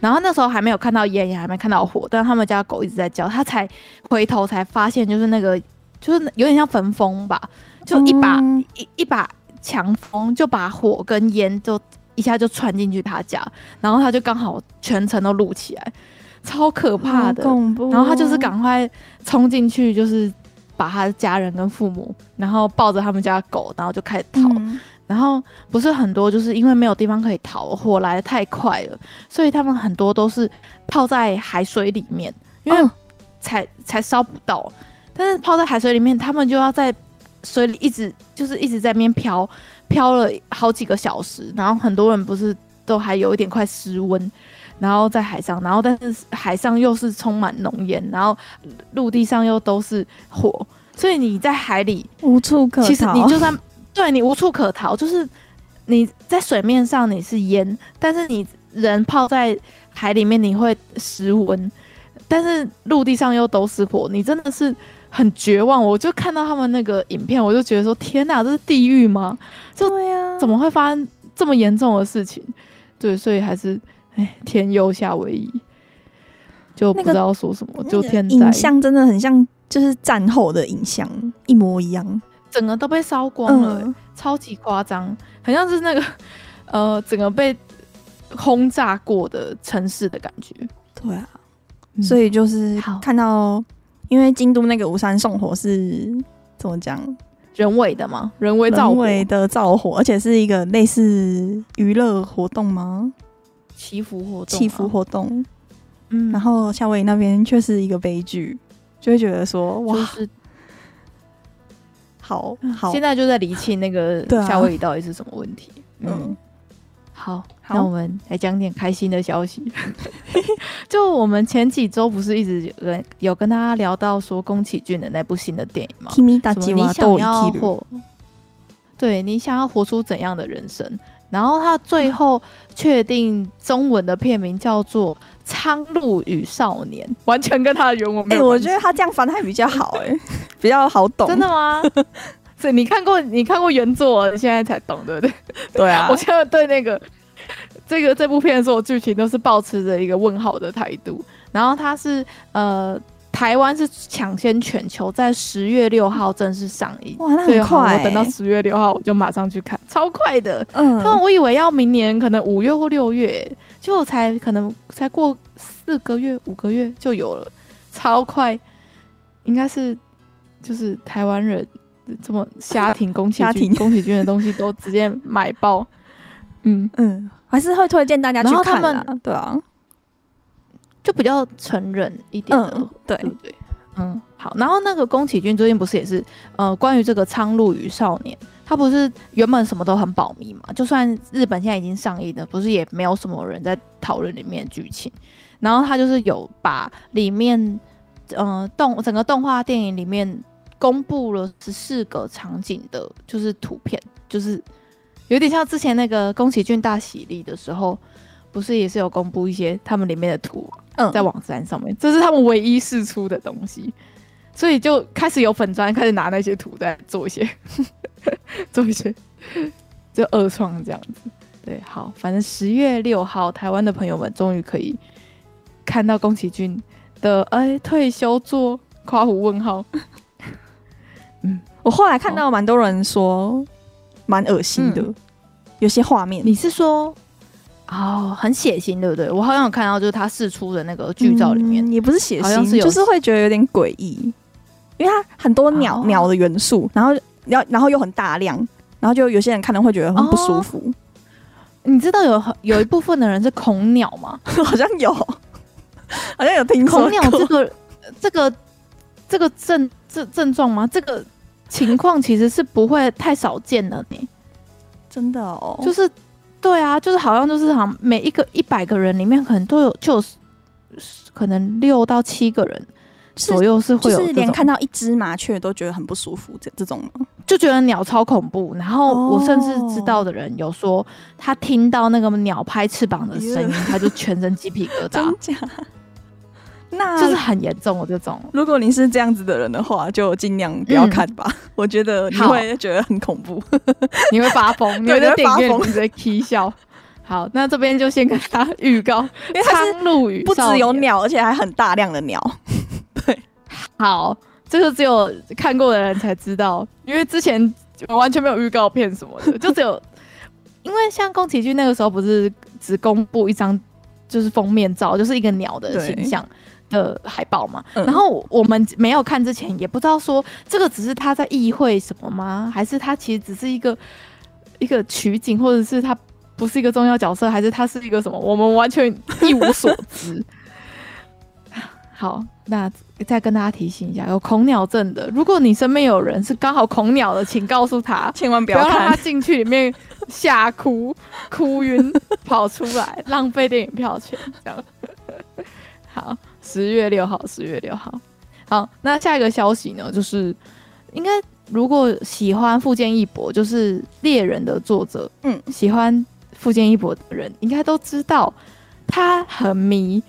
然后那时候还没有看到烟，也还没看到火，但他们家狗一直在叫，他才回头才发现，就是那个就是有点像焚风吧，就一把、嗯、一一把强风就把火跟烟就一下就窜进去他家，然后他就刚好全程都录起来，超可怕的，恐怖。然后他就是赶快冲进去，就是把他的家人跟父母，然后抱着他们家狗，然后就开始逃。嗯然后不是很多，就是因为没有地方可以逃，火来的太快了，所以他们很多都是泡在海水里面，因为才、哦、才烧不到。但是泡在海水里面，他们就要在水里一直就是一直在那边漂，漂了好几个小时。然后很多人不是都还有一点快失温，然后在海上，然后但是海上又是充满浓烟，然后陆地上又都是火，所以你在海里无处可逃。其实你就算对，你无处可逃，就是你在水面上你是烟，但是你人泡在海里面你会失温，但是陆地上又都是火，你真的是很绝望。我就看到他们那个影片，我就觉得说：天哪，这是地狱吗？对呀，怎么会发生这么严重的事情？对，所以还是哎，天佑夏威夷，就不知道说什么。那个、就天影像真的很像，就是战后的影像一模一样。整个都被烧光了，嗯、超级夸张，好像是那个 呃，整个被轰炸过的城市的感觉。对啊，嗯、所以就是看到，好因为京都那个五山送火是怎么讲？人为的吗？人为造火，人为的造火，而且是一个类似娱乐活动吗？祈福活动，祈福活动。嗯，然后夏威夷那边却是一个悲剧，就会觉得说哇。就是好，好，现在就在厘清那个夏威夷到底是什么问题。啊、嗯，好，好，那我们来讲点开心的消息。就我们前几周不是一直有有跟大家聊到说宫崎骏的那部新的电影吗？什么你想要活？对，你想要活出怎样的人生？然后他最后确定中文的片名叫做《苍鹭与少年》，完全跟他的原文没有关系。我觉得他这样翻还比较好，哎。比较好懂，真的吗？所以你看过你看过原作，现在才懂，对不对？对啊，我现在对那个这个这部片的所有剧情都是保持着一个问号的态度。然后它是呃，台湾是抢先全球，在十月六号正式上映。哇，那很快！我等到十月六号我就马上去看，超快的。嗯，但我以为要明年可能五月或六月，结果才可能才过四个月五个月就有了，超快，应该是。就是台湾人这么瞎挺 宫崎骏，宫崎骏的东西都直接买爆，嗯嗯，还是会推荐大家去看啊。对啊，就比较成人一点的，嗯、对对对，嗯，好。然后那个宫崎骏最近不是也是呃，关于这个《苍鹭与少年》，他不是原本什么都很保密嘛？就算日本现在已经上映了，不是也没有什么人在讨论里面的剧情。然后他就是有把里面，呃，动整个动画电影里面公布了十四个场景的，就是图片，就是有点像之前那个宫崎骏大喜利的时候，不是也是有公布一些他们里面的图，嗯，在网站上面，这是他们唯一释出的东西，所以就开始有粉砖开始拿那些图在做一些，做一些，就二创这样子。对，好，反正十月六号，台湾的朋友们终于可以。看到宫崎骏的哎退休作，夸胡问号。嗯，我后来看到蛮多人说蛮恶心的，嗯、有些画面。你是说哦很血腥对不对？我好像有看到就是他试出的那个剧照里面、嗯、也不是血腥，是就是会觉得有点诡异，因为它很多鸟鸟、哦、的元素，然后然后然后又很大量，然后就有些人看了会觉得很不舒服。哦、你知道有有一部分的人是恐鸟吗？好像有。好像有听说恐鸟这个这个这个症症症状吗？这个情况其实是不会太少见的呢。真的哦，就是对啊，就是好像就是好像每一个一百个人里面可能都有，就是可能六到七个人左右是会有，就是连看到一只麻雀都觉得很不舒服，这这种就觉得鸟超恐怖。然后我甚至知道的人有说，他听到那个鸟拍翅膀的声音，他就全身鸡皮疙瘩。真假？那就是很严重的这种。如果您是这样子的人的话，就尽量不要看吧。嗯、我觉得你会觉得很恐怖，你会发疯，你会在电影院里面起笑。好，那这边就先跟他预告，因为它是不只有鸟，而且还很大量的鸟。对，好，这个只有看过的人才知道，因为之前我完全没有预告片什么的，就只有因为像宫崎骏那个时候不是只公布一张就是封面照，就是一个鸟的形象。的海报嘛，嗯、然后我们没有看之前也不知道说这个只是他在意会什么吗？还是他其实只是一个一个取景，或者是他不是一个重要角色，还是他是一个什么？我们完全一无所知。好，那再跟大家提醒一下，有恐鸟症的，如果你身边有人是刚好恐鸟的，请告诉他，千万不要，不要让他进去里面吓哭、哭晕跑出来，浪费电影票钱。这样 好。十月六号，十月六号，好，那下一个消息呢？就是应该如果喜欢富坚义博，就是猎人的作者，嗯，喜欢富坚义博的人应该都知道，他很迷，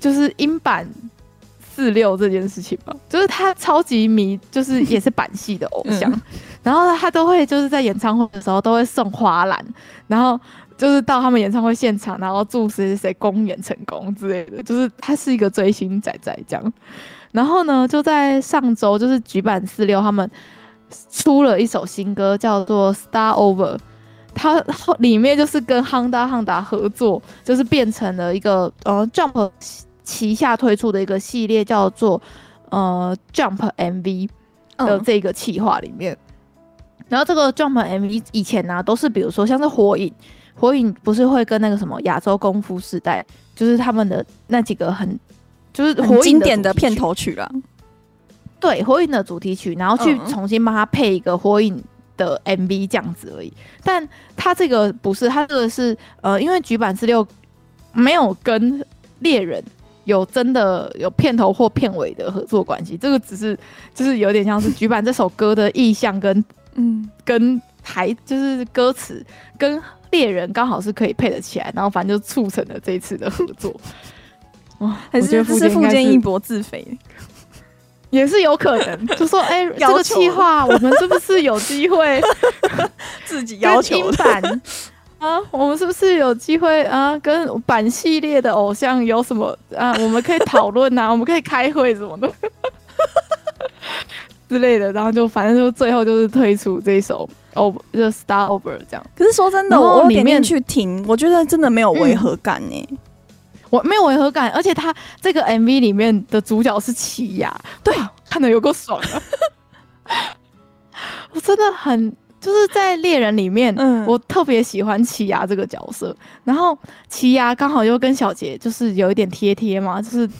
就是英版四六这件事情吧，就是他超级迷，就是也是板系的偶像，嗯、然后他都会就是在演唱会的时候都会送花篮，然后。就是到他们演唱会现场，然后祝谁谁谁公演成功之类的。就是他是一个追星仔仔这样。然后呢，就在上周，就是举办四六他们出了一首新歌，叫做《Start Over》。它里面就是跟 Honda Honda 合作，就是变成了一个呃 Jump 旗下推出的一个系列，叫做呃 Jump MV 的这个企划里面。嗯、然后这个 Jump MV 以前呢、啊，都是比如说像是火影。火影不是会跟那个什么亚洲功夫时代，就是他们的那几个很就是火影经典的片头曲了。对，火影的主题曲，然后去重新帮他配一个火影的 MV 这样子而已。但他这个不是，他这个是呃，因为櫸坂46没有跟猎人有真的有片头或片尾的合作关系，这个只是就是有点像是櫸坂这首歌的意象跟嗯跟台就是歌词跟。猎人刚好是可以配得起来，然后反正就促成了这一次的合作。哇，还是是富坚义博自肥，也是有可能。就说哎，欸、这个计划我们是不是有机会 自己要求版啊？我们是不是有机会啊？跟版系列的偶像有什么啊？我们可以讨论啊，我们可以开会什么的之类的。然后就反正就最后就是推出这一首。哦，就 Start Over 这样。可是说真的，我里面去听，我觉得真的没有违和感呢、嗯。我没有违和感，而且他这个 MV 里面的主角是奇亚，对，看的有够爽啊！我真的很，就是在猎人里面，嗯，我特别喜欢奇亚这个角色。然后奇亚刚好又跟小杰就是有一点贴贴嘛，就是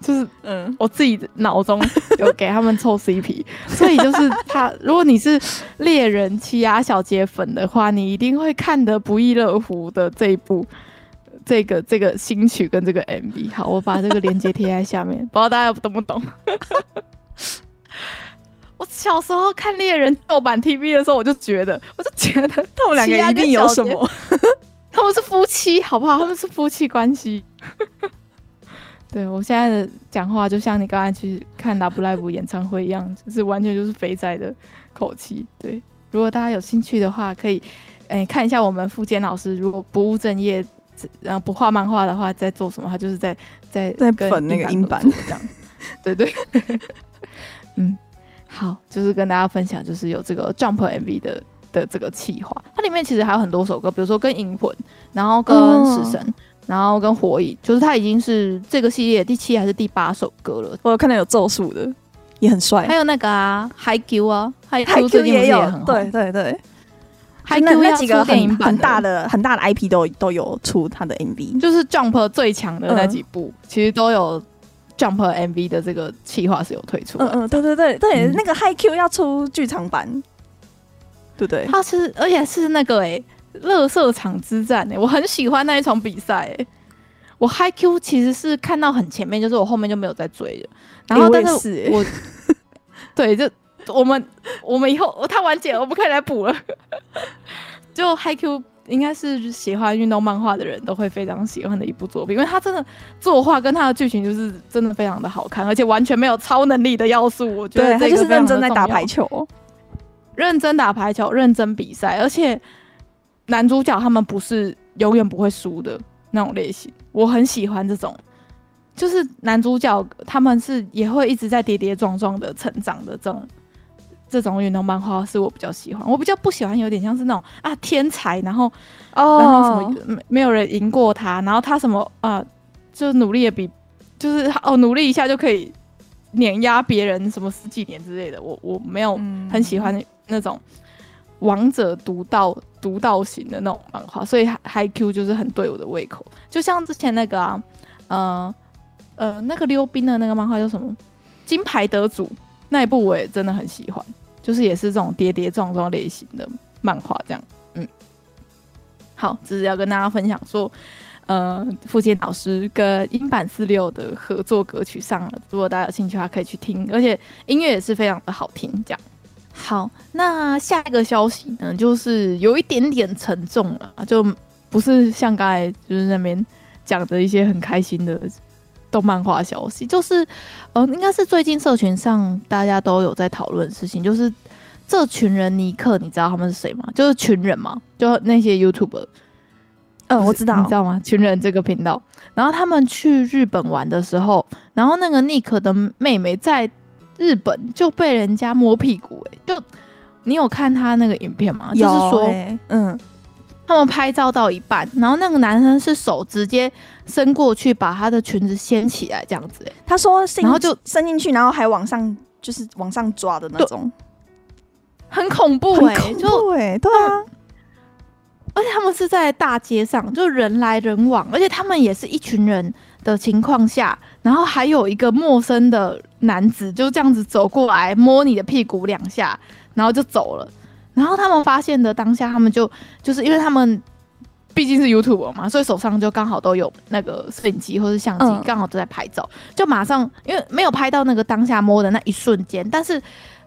就是嗯，我自己脑中有 给他们凑 CP，所以就是他，如果你是猎人欺压小杰粉的话，你一定会看得不亦乐乎的这一部。这个这个新曲跟这个 MV，好，我把这个链接贴在下面，不知道大家懂不懂？我小时候看猎人盗版 TV 的时候，我就觉得，我就觉得他们两个一定有什么，他们是夫妻，好不好？他们是夫妻关系。对，我现在的讲话，就像你刚才去看 Love Live 演唱会一样，就是完全就是肥仔的口气。对，如果大家有兴趣的话，可以哎看一下我们富坚老师，如果不务正业。然后不画漫画的话，在做什么？他就是在在在粉那个音版这样，对对，嗯，好，就是跟大家分享，就是有这个 Jump MV 的的这个企划，它里面其实还有很多首歌，比如说跟银魂，然后跟死神，哦、然后跟火影，就是他已经是这个系列第七还是第八首歌了。我有看到有咒术的，也很帅，还有那个啊，Haikyuu 啊，Haikyuu 也有，对对对。还那那几个很很大的很大的 IP 都都有出他的 MV，就是 Jump 最强的那几部，嗯、其实都有 Jump MV 的这个企划是有推出。嗯嗯，对对对对，嗯、那个 Haikyuu 要出剧场版，对不对？他是而且是那个哎，垃圾场之战哎，我很喜欢那一场比赛哎。我 Haikyuu 其实是看到很前面，就是我后面就没有再追了。然后但是我，我对就。我们我们以后他完结了，我们可以来补了。就 Haikyuu 应该是喜欢运动漫画的人都会非常喜欢的一部作品，因为他真的作画跟他的剧情就是真的非常的好看，而且完全没有超能力的要素。我觉得他就是认真在打排球，认真打排球，认真比赛，而且男主角他们不是永远不会输的那种类型，我很喜欢这种。就是男主角他们是也会一直在跌跌撞撞的成长的这种。这种运动漫画是我比较喜欢，我比较不喜欢有点像是那种啊天才，然后哦，然后什么没没有人赢过他，然后他什么啊，就努力也比就是哦努力一下就可以碾压别人什么十几年之类的，我我没有很喜欢那种王者独到独到型的那种漫画，所以 Haikyuu 就是很对我的胃口，就像之前那个啊，呃呃那个溜冰的那个漫画叫什么金牌得主那一部我也真的很喜欢。就是也是这种跌跌撞撞类型的漫画，这样，嗯，好，只是要跟大家分享说，呃，富坚老师跟樱坂46的合作歌曲上了，如果大家有兴趣的话，可以去听，而且音乐也是非常的好听，这样。好，那下一个消息呢，就是有一点点沉重了，就不是像刚才就是那边讲的一些很开心的。动漫化消息就是，呃，应该是最近社群上大家都有在讨论的事情，就是这群人尼克，你知道他们是谁吗？就是群人嘛，就那些 YouTuber。嗯，我知道，你知道吗？群人这个频道，然后他们去日本玩的时候，然后那个尼克的妹妹在日本就被人家摸屁股，欸，哎，就你有看他那个影片吗？就是说，欸，嗯。他们拍照到一半，然后那个男生是手直接伸过去把她的裙子掀起来，这样子。他说，然后就伸进去，然后还往上，就是往上抓的那种，很恐怖哎、欸，就哎，对啊。而且他们是在大街上，就人来人往，而且他们也是一群人的情况下，然后还有一个陌生的男子就这样子走过来摸你的屁股两下，然后就走了。然后他们发现的当下，他们就就是因为他们毕竟是 YouTuber 嘛，所以手上就刚好都有那个摄影机或是相机，刚好都在拍照，嗯、就马上因为没有拍到那个当下摸的那一瞬间，但是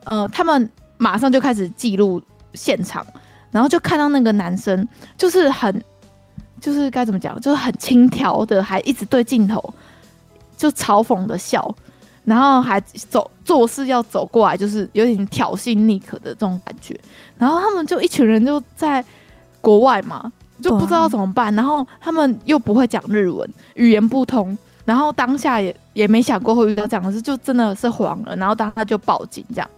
呃，他们马上就开始记录现场，然后就看到那个男生就是很就是该怎么讲，就是很轻佻的，还一直对镜头就嘲讽的笑。然后还走做事要走过来，就是有点挑衅尼克的这种感觉。然后他们就一群人就在国外嘛，就不知道怎么办。然后他们又不会讲日文，语言不通。然后当下也也没想过会遇到这样的事，就真的是慌了。然后当他就报警这样，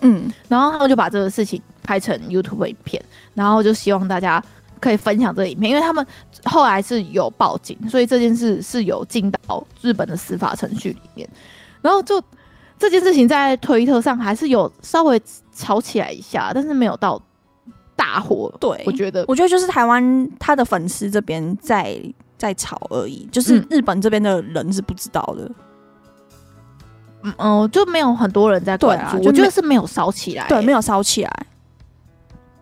嗯，然后他们就把这个事情拍成 YouTube 影片，然后就希望大家可以分享这影片，因为他们后来是有报警，所以这件事是有进到日本的司法程序里面。然后就这件事情在推特上还是有稍微吵起来一下，但是没有到大火。对，我觉得，我觉得就是台湾他的粉丝这边在在吵而已，就是日本这边的人是不知道的。嗯嗯，就没有很多人在关注，我觉得是没有烧起来，对，没有烧起来。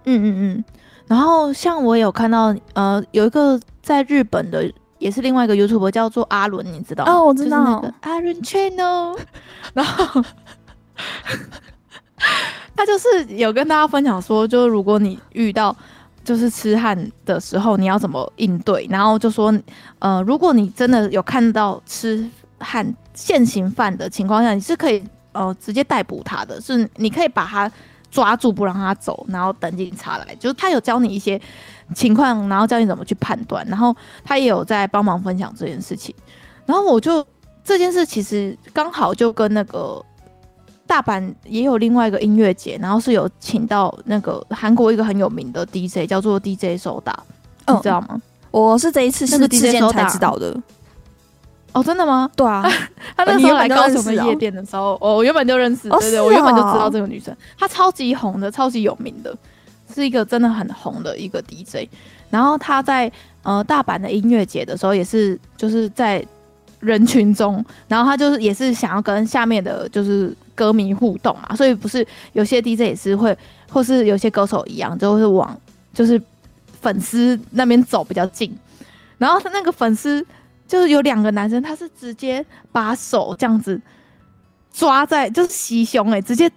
嗯嗯嗯。然后像我有看到，呃，有一个在日本的，也是另外一个 YouTuber 叫做阿伦，你知道吗？哦，我知道，阿伦 Channel。然后他就是有跟大家分享说，就如果你遇到就是痴汉的时候，你要怎么应对？然后就说，呃，如果你真的有看到痴汉现行犯的情况下，你是可以呃直接逮捕他的，是你可以把他抓住不让他走，然后等警察来。就是他有教你一些情况，然后教你怎么去判断，然后他也有在帮忙分享这件事情。然后我就这件事其实刚好就跟那个大阪也有另外一个音乐节，然后是有请到那个韩国一个很有名的 DJ 叫做 DJ Soda，你知道吗？我是这一次是 DJ Soda 才知道的。哦，真的吗？对啊，他那时候来高雄的夜店的时候，我原本就认识，对对，我原本就知道这个女生，她超级红的，超级有名的，是一个真的很红的一个 DJ。然后她在呃大阪的音乐节的时候，也是就是在人群中，然后她就是也是想要跟下面的就是歌迷互动嘛，所以不是有些 DJ 也是会，或是有些歌手一样，就是往就是粉丝那边走比较近，然后他那个粉丝。就是有两个男生，他是直接把手这样子抓在，就是袭胸哎，直接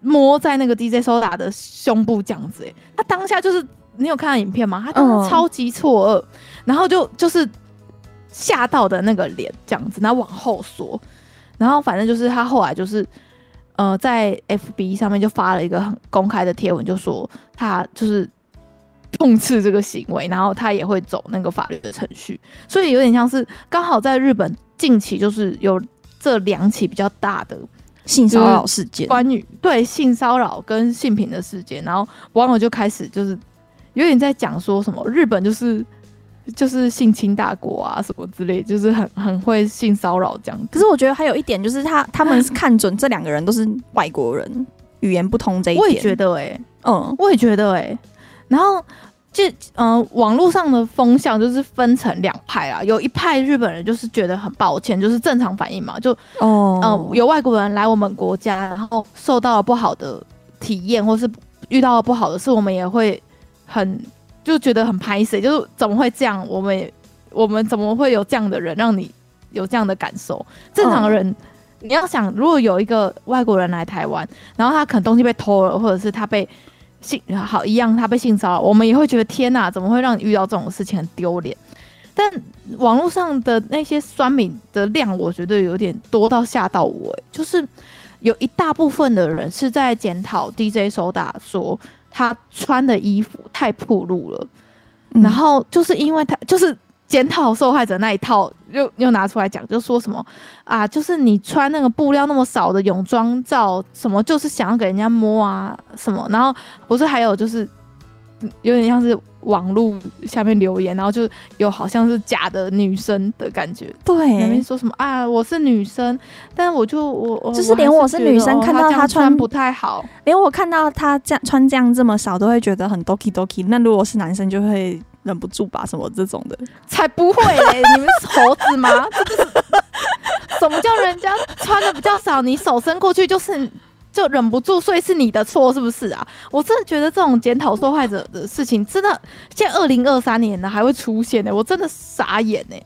摸在那个 DJ Soda 的胸部这样子哎、欸，他当下就是你有看到影片吗？他当时超级错愕，然后就就是吓到的那个脸这样子，然后往后缩，然后反正就是他后来就是呃在 FB 上面就发了一个很公开的贴文，就说他就是。痛斥这个行为，然后他也会走那个法律的程序，所以有点像是刚好在日本近期就是有这两起比较大的性骚扰事件，关于对性骚扰跟性平的事件，然后网友就开始就是有点在讲说什么日本就是就是性侵大国啊什么之类，就是很很会性骚扰这样。可是我觉得还有一点就是他他们是看准这两个人都是外国人，语言不通这一点，我也觉得哎、欸，嗯，我也觉得哎、欸。然后，就嗯、呃，网络上的风向就是分成两派啊。有一派日本人就是觉得很抱歉，就是正常反应嘛，就哦，嗯、呃，有外国人来我们国家，然后受到了不好的体验，或是遇到了不好的事，我们也会很就觉得很拍死，就是怎么会这样？我们也我们怎么会有这样的人让你有这样的感受？正常的人，哦、你要想，如果有一个外国人来台湾，然后他可能东西被偷了，或者是他被。性好一样，他被性骚扰，我们也会觉得天哪，怎么会让你遇到这种事情，很丢脸。但网络上的那些酸民的量，我觉得有点多到吓到我。就是有一大部分的人是在检讨 DJ Soda 说他穿的衣服太暴露了，嗯、然后就是因为他就是。检讨受害者那一套又又拿出来讲，就说什么啊，就是你穿那个布料那么少的泳装照，什么就是想要给人家摸啊什么，然后不是还有就是有点像是网络下面留言，然后就有好像是假的女生的感觉，对，那边说什么啊，我是女生，但我就我就是连我是女生看到她穿不太好，连我看到她这样穿这样这么少都会觉得很 doki doki，那如果是男生就会。忍不住吧，什么这种的，才不会嘞！你们是猴子吗？什么叫人家穿的比较少，你手伸过去就是就忍不住，所以是你的错，是不是啊？我真的觉得这种检讨受害者的事情，真的现在二零二三年了还会出现呢，我真的傻眼呢。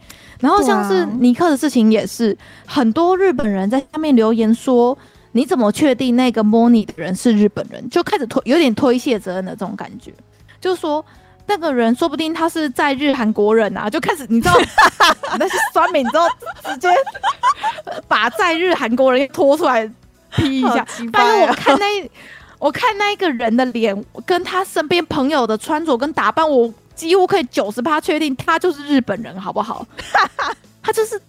然后像是尼克的事情也是，很多日本人在下面留言说：“你怎么确定那个摸你的人是日本人？”就开始推，有点推卸责任的这种感觉，就是说。那个人说不定他是在日韩国人啊，就开始你知道 那些酸民，你知道直接把在日韩国人拖出来批一下。但是我看那我看那一个人的脸，跟他身边朋友的穿着跟打扮，我几乎可以九十八确定他就是日本人，好不好？他就是，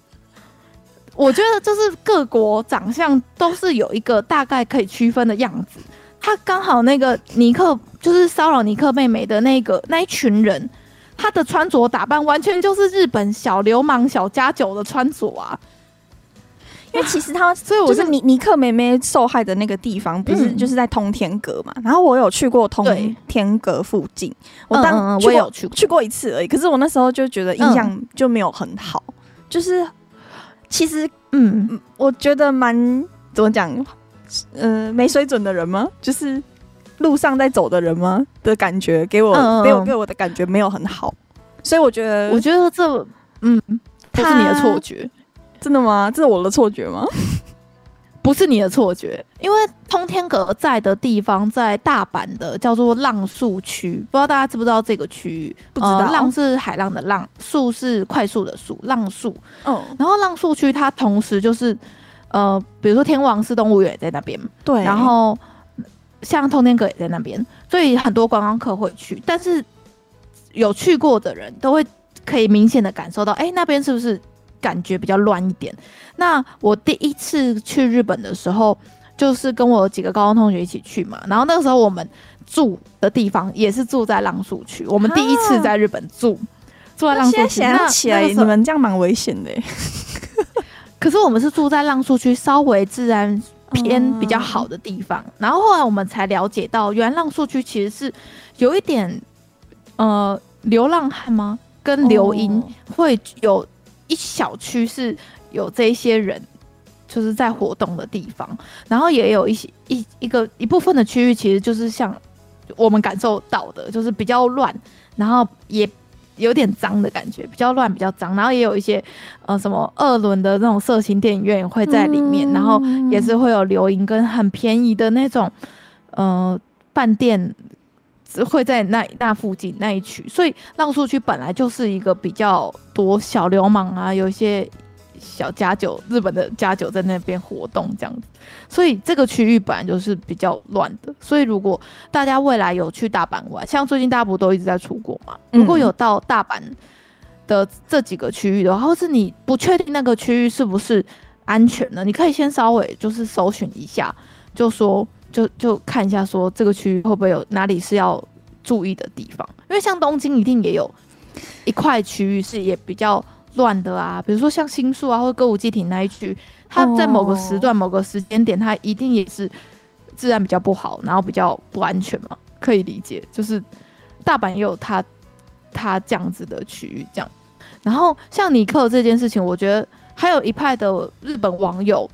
我觉得就是各国长相都是有一个大概可以区分的样子。他刚好那个尼克就是骚扰尼克妹妹的那个那一群人，他的穿着打扮完全就是日本小流氓小家酒的穿着啊，因为其实他，所以我是尼尼克妹妹受害的那个地方，不是就是在通天阁嘛？然后我有去过通天阁附近，我当我有去去过一次而已。可是我那时候就觉得印象就没有很好，就是其实嗯，我觉得蛮怎么讲，呃，没水准的人吗？就是路上在走的人吗？的感觉给我给我给我的感觉没有很好，所以我觉得我觉得这嗯，不是你的错觉。真的吗？这是我的错觉吗？不是你的错觉，因为通天阁在的地方在大阪的叫做浪速区，不知道大家知不知道这个区域？不知道。呃、浪是海浪的浪，速是快速的速，浪速。嗯。然后浪速区它同时就是，呃，比如说天王寺动物园也在那边，对。然后像通天阁也在那边，所以很多观光客会去，但是有去过的人都会可以明显的感受到，哎、欸，那边是不是？感觉比较乱一点。那我第一次去日本的时候，就是跟我几个高中同学一起去嘛。然后那个时候我们住的地方也是住在浪速区。我们第一次在日本住，住在浪速区。现在想起来，你们这样蛮危险的。可是我们是住在浪速区稍微治安偏比较好的地方。然后后来我们才了解到，原来浪速区其实是有一点呃流浪汉吗？跟流莺会有。一小区是有这些人，就是在活动的地方，然后也有一些一一个一部分的区域，其实就是像我们感受到的，就是比较乱，然后也有点脏的感觉，比较乱，比较脏，然后也有一些呃什么二轮的那种色情电影院会在里面，嗯、然后也是会有流萤跟很便宜的那种呃饭店。会在那那附近那一区，所以浪速区本来就是一个比较多小流氓啊，有一些小家酒，日本的家酒在那边活动这样子，所以这个区域本来就是比较乱的。所以如果大家未来有去大阪玩，像最近大家不都一直在出国嘛？如果有到大阪的这几个区域的话，或是你不确定那个区域是不是安全的，你可以先稍微就是搜寻一下，就说。就就看一下，说这个区域会不会有哪里是要注意的地方？因为像东京一定也有一块区域是也比较乱的啊，比如说像新宿啊或者歌舞伎町那一区，它在某个时段、某个时间点，它一定也是治安比较不好，然后比较不安全嘛，可以理解。就是大阪也有它它这样子的区域，这样。然后像尼克这件事情，我觉得还有一派的日本网友。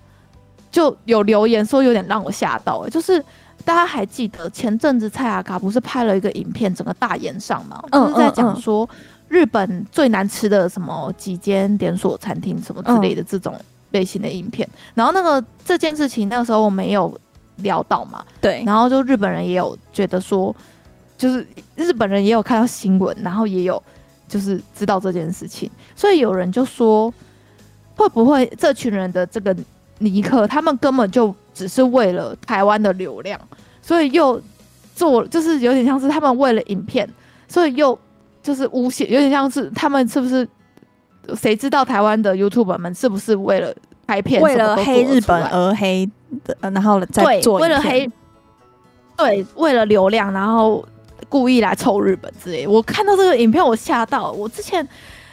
就有留言说有点让我吓到，欸，就是大家还记得前阵子蔡阿嘎不是拍了一个影片，整个大炎上嘛，就是在讲说日本最难吃的什么几间连锁餐厅什么之类的这种类型的影片，然后那个这件事情那个时候我没有聊到嘛，对，然后就日本人也有觉得说，就是日本人也有看到新闻，然后也有就是知道这件事情，所以有人就说会不会这群人的这个。尼克他们根本就只是为了台湾的流量，所以又做，就是有点像是他们为了影片，所以又就是诬陷，有点像是他们是不是？谁知道台湾的 YouTuber 们是不是为了拍片，为了黑日本而黑的，然后再做，为了黑，对，为了流量，然后故意来凑日本之类。我看到这个影片，我吓到。我之前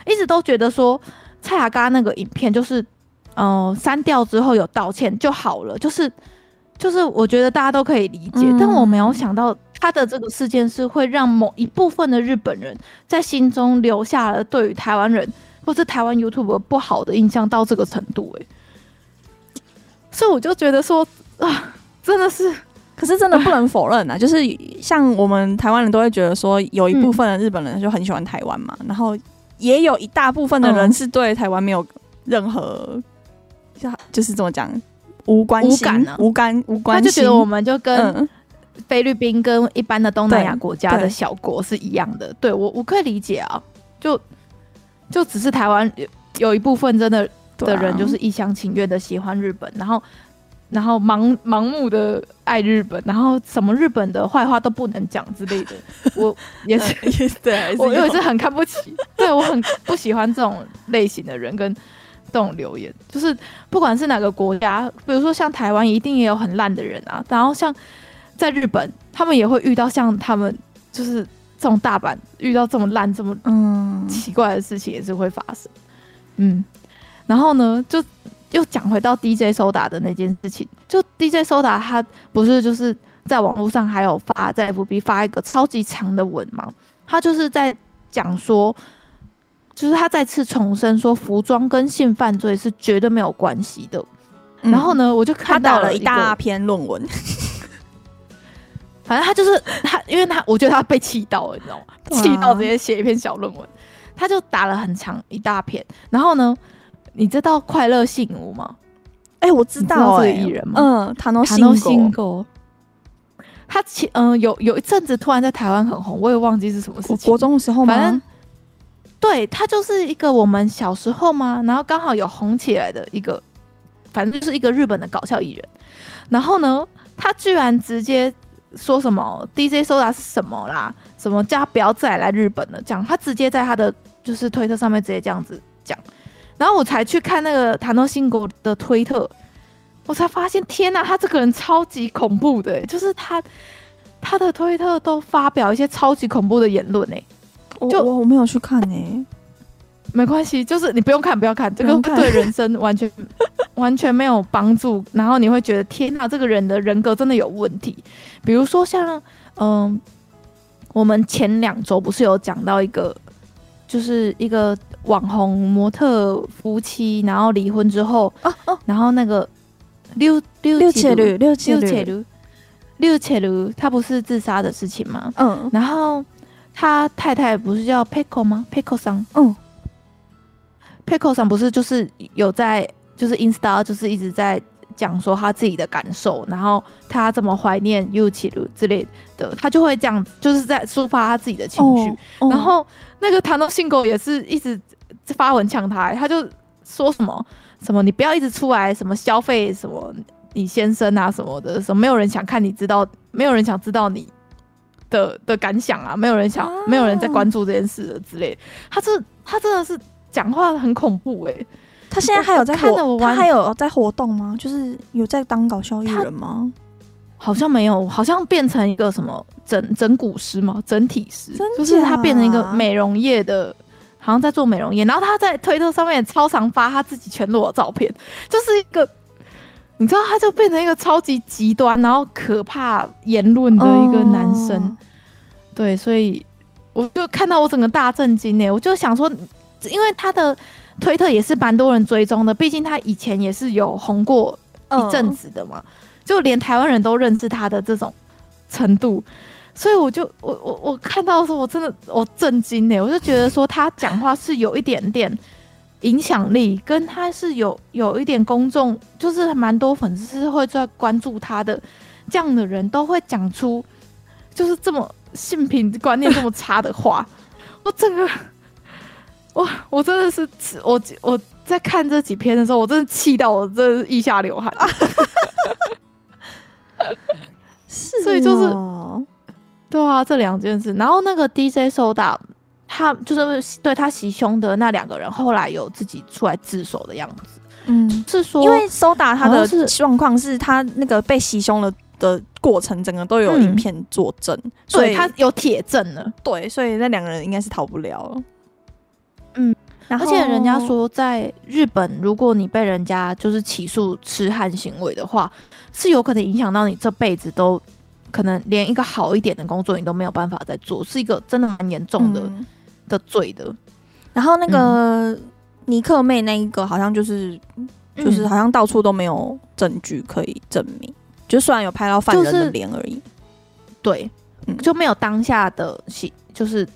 一直都觉得说蔡雅嘎那个影片就是。嗯，删掉之后有道歉就好了，就是就是，我觉得大家都可以理解，嗯，但我没有想到他的这个事件是会让某一部分的日本人在心中留下了对于台湾人或是台湾 YouTube 不好的印象到这个程度，欸，哎，所以我就觉得说啊，真的是，可是真的不能否认啊，就是像我们台湾人都会觉得说，有一部分的日本人就很喜欢台湾嘛，嗯，然后也有一大部分的人是对台湾没有任何。就是这么讲，无关系，无感呢，无关无关系。他就觉得我们就跟菲律宾跟一般的东南亚国家的小国是一样的。对，对我我可以理解啊，就就只是台湾有有一部分真的的人就是一厢情愿的喜欢日本，然后然后盲盲目的爱日本，然后什么日本的坏话都不能讲之类的。我也是，也是对，我也是很看不起，对我很不喜欢这种类型的人跟。这种留言就是，不管是哪个国家，比如说像台湾，一定也有很烂的人啊。然后像在日本，他们也会遇到像他们就是这种大阪遇到这么烂、这么嗯奇怪的事情，也是会发生。嗯，然后呢，就又讲回到 DJ Soda 的那件事情，就 DJ Soda 他不是就是在网络上还有发在 FB 发一个超级长的文吗？他就是在讲说，就是他再次重申说，服装跟性犯罪是绝对没有关系的。嗯、然后呢，我就看到了一大篇论文。反正他就是他，因为他我觉得他被气到了，你知道吗？气、啊、到直接写一篇小论文，他就打了很长一大篇。然后呢，你知道快乐信吾吗？哎、欸，我知道这个艺人吗？嗯，塔诺辛狗。他前嗯有有一阵子突然在台湾很红，我也忘记是什么事情。国中的时候吗？反正对他就是一个我们小时候嘛，然后刚好有红起来的一个，反正就是一个日本的搞笑艺人。然后呢，他居然直接。说什么 DJ Soda 是什么啦？什么叫他不要再来日本了？这样他直接在他的就是推特上面直接这样子讲，然后我才去看那个谭诺辛狗的推特，我才发现天呐，他这个人超级恐怖的，就是他他的推特都发表一些超级恐怖的言论呢。就我，我没有去看呢。没关系，就是你不用看，不要看，这个对人生完全完全没有帮助。然后你会觉得天哪，这个人的人格真的有问题。比如说像嗯、呃，我们前两周不是有讲到一个，就是一个网红模特夫妻，然后离婚之后，哦哦，然后那个六六六切六六切六六切六，他不是自杀的事情吗？嗯，然后他太太不是叫 Peko 吗？Peko 桑，嗯。Peko 上不是就是有在就是 Insta 就是一直在讲说他自己的感受，然后他这么怀念 Yuichiro 之类的，他就会这样就是在抒发他自己的情绪。Oh, oh. 然后那个谈到信狗也是一直发文呛他，他就说什么什么你不要一直出来什么消费什么你先生啊什么的，什么没有人想看你知道，没有人想知道你的的感想啊，没有人想，oh. 没有人在关注这件事的之类的。他这他真的是。讲话很恐怖哎、欸，他现在还有在看的，他还有在活动吗？就是有在当搞笑艺人吗？好像没有，好像变成一个什么整整骨师吗？整体师，就是他变成一个美容业的，好像在做美容业。然后他在推特上面也超常发他自己全裸的照片，就是一个你知道，他就变成一个超级极端然后可怕言论的一个男生。哦、对，所以我就看到我整个大震惊呢、欸，我就想说。因为他的推特也是蛮多人追踪的，毕竟他以前也是有红过一阵子的嘛，就连台湾人都认识他的这种程度，所以我就我我我看到的时候，我真的我震惊哎，我就觉得说他讲话是有一点点影响力，跟他是有有一点公众，就是蛮多粉丝会在关注他的这样的人，都会讲出就是这么性平观念这么差的话，我整个。哇！我真的是，我我在看这几篇的时候，我真的气到我真的是腋下流汗。是，所以就是，对啊，这两件事。然后那个 DJ Soda，他就是对他袭胸的那两个人，后来有自己出来自首的样子。嗯，是说，因为 Soda 他的状况是他那个被袭胸了的过程，整个都有影片作证，嗯、所以他有铁证了。对，所以那两个人应该是逃不了了。嗯，然而且人家说，在日本，如果你被人家就是起诉痴汉行为的话，是有可能影响到你这辈子都可能连一个好一点的工作你都没有办法再做，是一个真的蛮严重的、嗯、的罪的。然后那个尼克妹那一个好像就是、嗯、就是好像到处都没有证据可以证明，就虽然有拍到犯人的脸而已，对，嗯、就没有当下的就是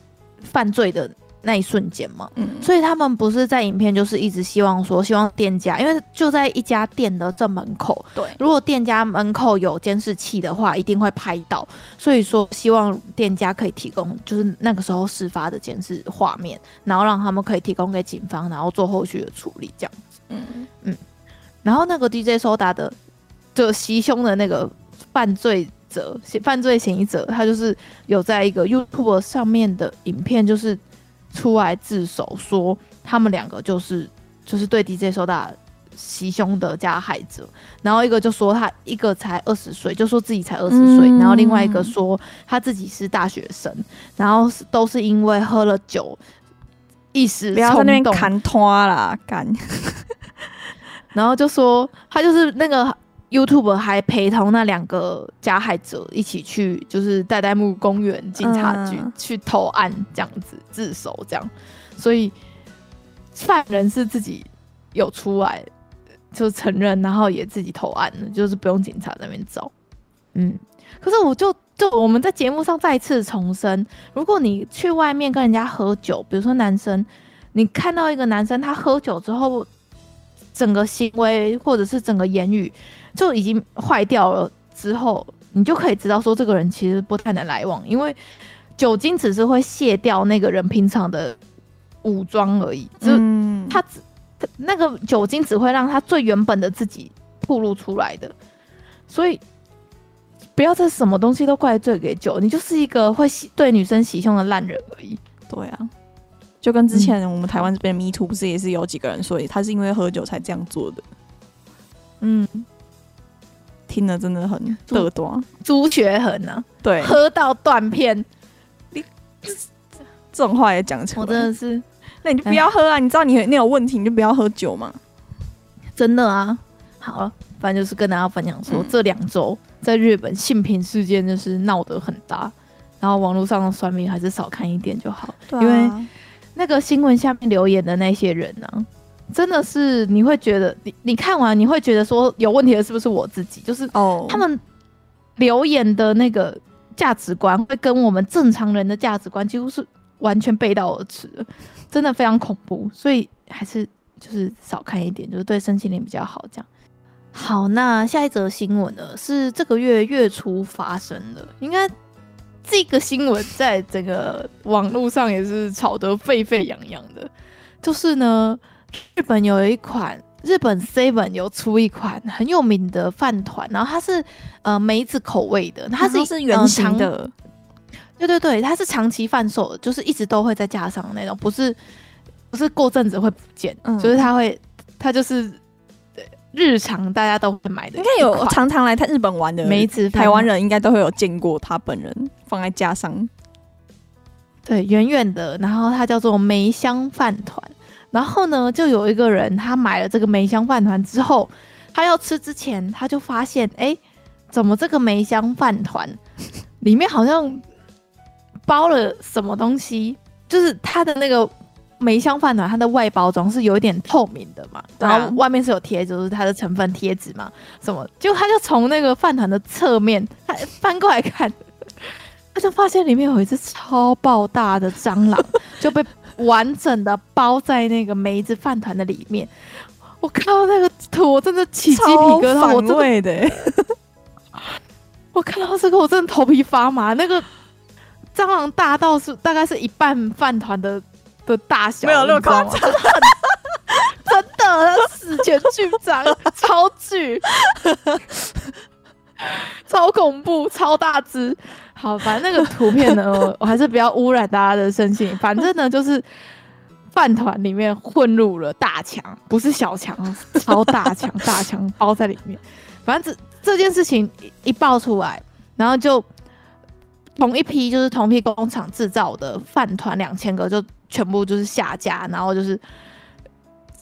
犯罪的。那一瞬间嘛，嗯，所以他们不是在影片，就是一直希望说，希望店家，因为就在一家店的正门口，对，如果店家门口有监视器的话，一定会拍到，所以说希望店家可以提供，就是那个时候事发的监视画面，然后让他们可以提供给警方，然后做后续的处理，这样。子，嗯。嗯，然后那个 DJ Soda 的就袭胸的那个犯罪者，犯罪嫌疑者，他就是有在一个 YouTube 上面的影片，就是。出来自首说他们两个就是就是对 DJ Soda 袭胸的加害者，然后一个就说他一个才二十岁，就说自己才二十岁，然后另外一个说他自己是大学生，然后都是因为喝了酒一时不要在那边砍拖啦干。然后就说他就是那个 YouTuber 还陪同那两个加害者一起去，就是代代木公园警察局去投案，这样子自首这样，所以犯人是自己有出来就承认，然后也自己投案了，就是不用警察在那边找。嗯，可是我就就我们在节目上再次重申，如果你去外面跟人家喝酒，比如说男生，你看到一个男生他喝酒之后。整个行为或者是整个言语就已经坏掉了，之后你就可以知道说这个人其实不太能来往，因为酒精只是会卸掉那个人平常的武装而已，就他只那个酒精只会让他最原本的自己暴露出来的，所以不要再什么东西都怪罪给酒，你就是一个会洗对女生洗胸的烂人而已。对啊。就跟之前我们台湾这边 Me Too 不是也是有几个人所以他是因为喝酒才这样做的，嗯，听了真的很嘚多，朱学恒呢？对，喝到断片，你这种话也讲出来，我真的是，那你就不要喝啊！你知道你你有问题，你就不要喝酒嘛。真的啊，好了，反正就是跟大家分享说，嗯、这两周在日本性平事件就是闹得很大，然后网络上的酸民还是少看一点就好，因为。那个新闻下面留言的那些人呢、啊，真的是你会觉得你你看完你会觉得说有问题的是不是我自己？就是哦，他们留言的那个价值观会跟我们正常人的价值观几乎是完全背道而驰的，真的非常恐怖。所以还是就是少看一点，就是对身心灵比较好。这样好，那下一则新闻呢是这个月月初发生的，应该。这个新闻在整个网络上也是吵得沸沸扬扬的，就是呢，日本有一款日本 Seven 有出一款很有名的饭团，然后它是呃梅子口味的，它是是圆形的、呃，对对对，它是长期贩售的，就是一直都会在架上的那种，不是不是过阵子会不见，嗯、就是它会它就是。日常大家都会买的，应该有常常来他日本玩的梅子，台湾人应该都会有见过他本人放在架上。对，远远的，然后它叫做梅香饭团。然后呢，就有一个人他买了这个梅香饭团之后，他要吃之前，他就发现，哎、欸，怎么这个梅香饭团里面好像包了什么东西？就是它的那个。梅香饭团它的外包装是有一点透明的嘛，然后外面是有贴，就是它的成分贴纸嘛，什么？就他就从那个饭团的侧面，他翻过来看，他就发现里面有一只超爆大的蟑螂，就被完整的包在那个梅子饭团的里面。我看到那个图，我真的起鸡皮疙瘩，我胃的。我看到这个，我真的头皮发麻。那个蟑螂大到是大概是一半饭团的。的大小没有那么夸张，真的史前巨蟑，超巨，超恐怖，超大只。好，反正那个图片呢，我还是不要污染大家的身心。反正呢，就是饭团里面混入了大强，不是小强，超大强，大强包在里面。反正这这件事情一爆出来，然后就同一批就是同批工厂制造的饭团两千个就。全部就是下架，然后就是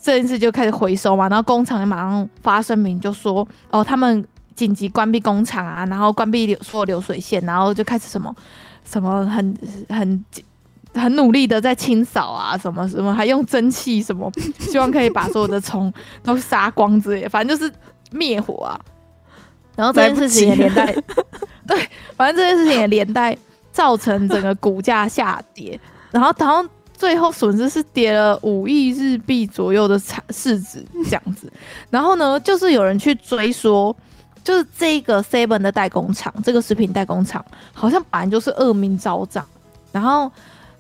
这件事就开始回收嘛，然后工厂也马上发声明就说，哦，他们紧急关闭工厂啊，然后关闭流所有流水线，然后就开始什么什么很很很努力的在清扫啊，什么什么还用蒸汽什么，希望可以把所有的虫都杀光之类的，反正就是灭火啊。然后这件事情也连带，对，反正这件事情也连带造成整个股价下跌，然后然后。最后损失是跌了五亿日币左右的产市值这样子，然后呢，就是有人去追说，就是这个 Seven 的代工厂，这个食品代工厂好像本来就是恶名昭彰，然后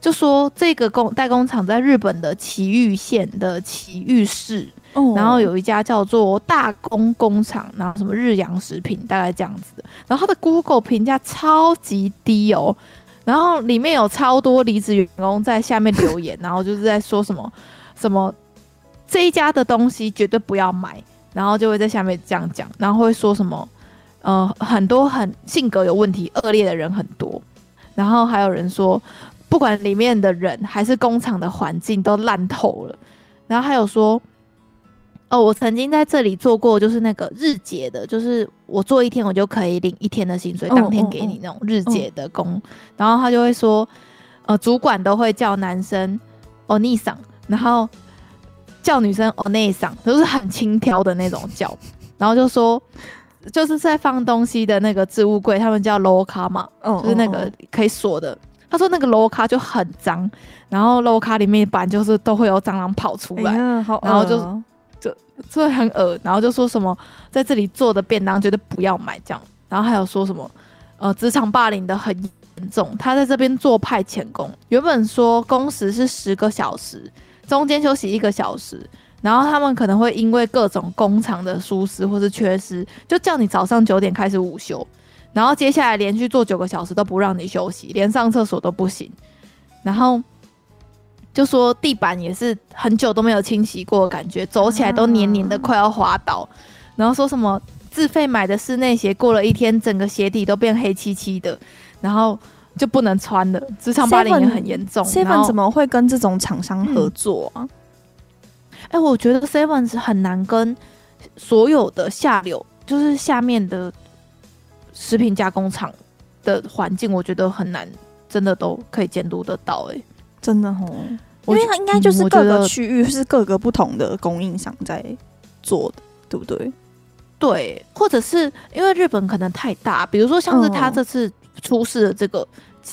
就说这个工代工厂在日本的埼玉县的埼玉市，然后有一家叫做大工工厂，然后什么日阳食品，大概这样子的，然后他的 Google 评价超级低哦。然后里面有超多离职员工在下面留言，然后就是在说什么什么这一家的东西绝对不要买，然后就会在下面这样讲，然后会说什么呃很多很性格有问题、恶劣的人很多，然后还有人说不管里面的人还是工厂的环境都烂透了，然后还有说哦，我曾经在这里做过，就是那个日结的，就是我做一天，我就可以领一天的薪水，当天给你那种日结的工。然后他就会说，呃，主管都会叫男生哦逆嗓，然后叫女生哦内嗓，都是很轻佻的那种叫。然后就说，就是在放东西的那个置物柜，他们叫 low 卡嘛，嗯、就是那个可以锁的。他说那个 low 卡就很脏，然后 low 卡里面一般就是都会有蟑螂跑出来，哎、然后就就就会很恶，然后就说什么在这里做的便当绝对不要买这样，然后还有说什么呃职场霸凌的很严重，他在这边做派遣工，原本说工时是十个小时，中间休息一个小时，然后他们可能会因为各种工厂的疏失或是缺失，就叫你早上九点开始午休。然后接下来连续做九个小时都不让你休息，连上厕所都不行。然后就说地板也是很久都没有清洗过，感觉走起来都黏黏的，快要滑倒。然后说什么自费买的室内鞋，过了一天整个鞋底都变黑漆漆的，然后就不能穿了。职场霸凌也很严重。Seven 怎么会跟这种厂商合作啊？哎、嗯欸，我觉得 Seven 是很难跟所有的下流，就是下面的。食品加工厂的环境，我觉得很难，真的都可以监督得到。欸，哎，真的哦，因为它应该就是各个区域是各个不同的供应商在做的，对不对？对，或者是因为日本可能太大，比如说像是他这次出事的这个，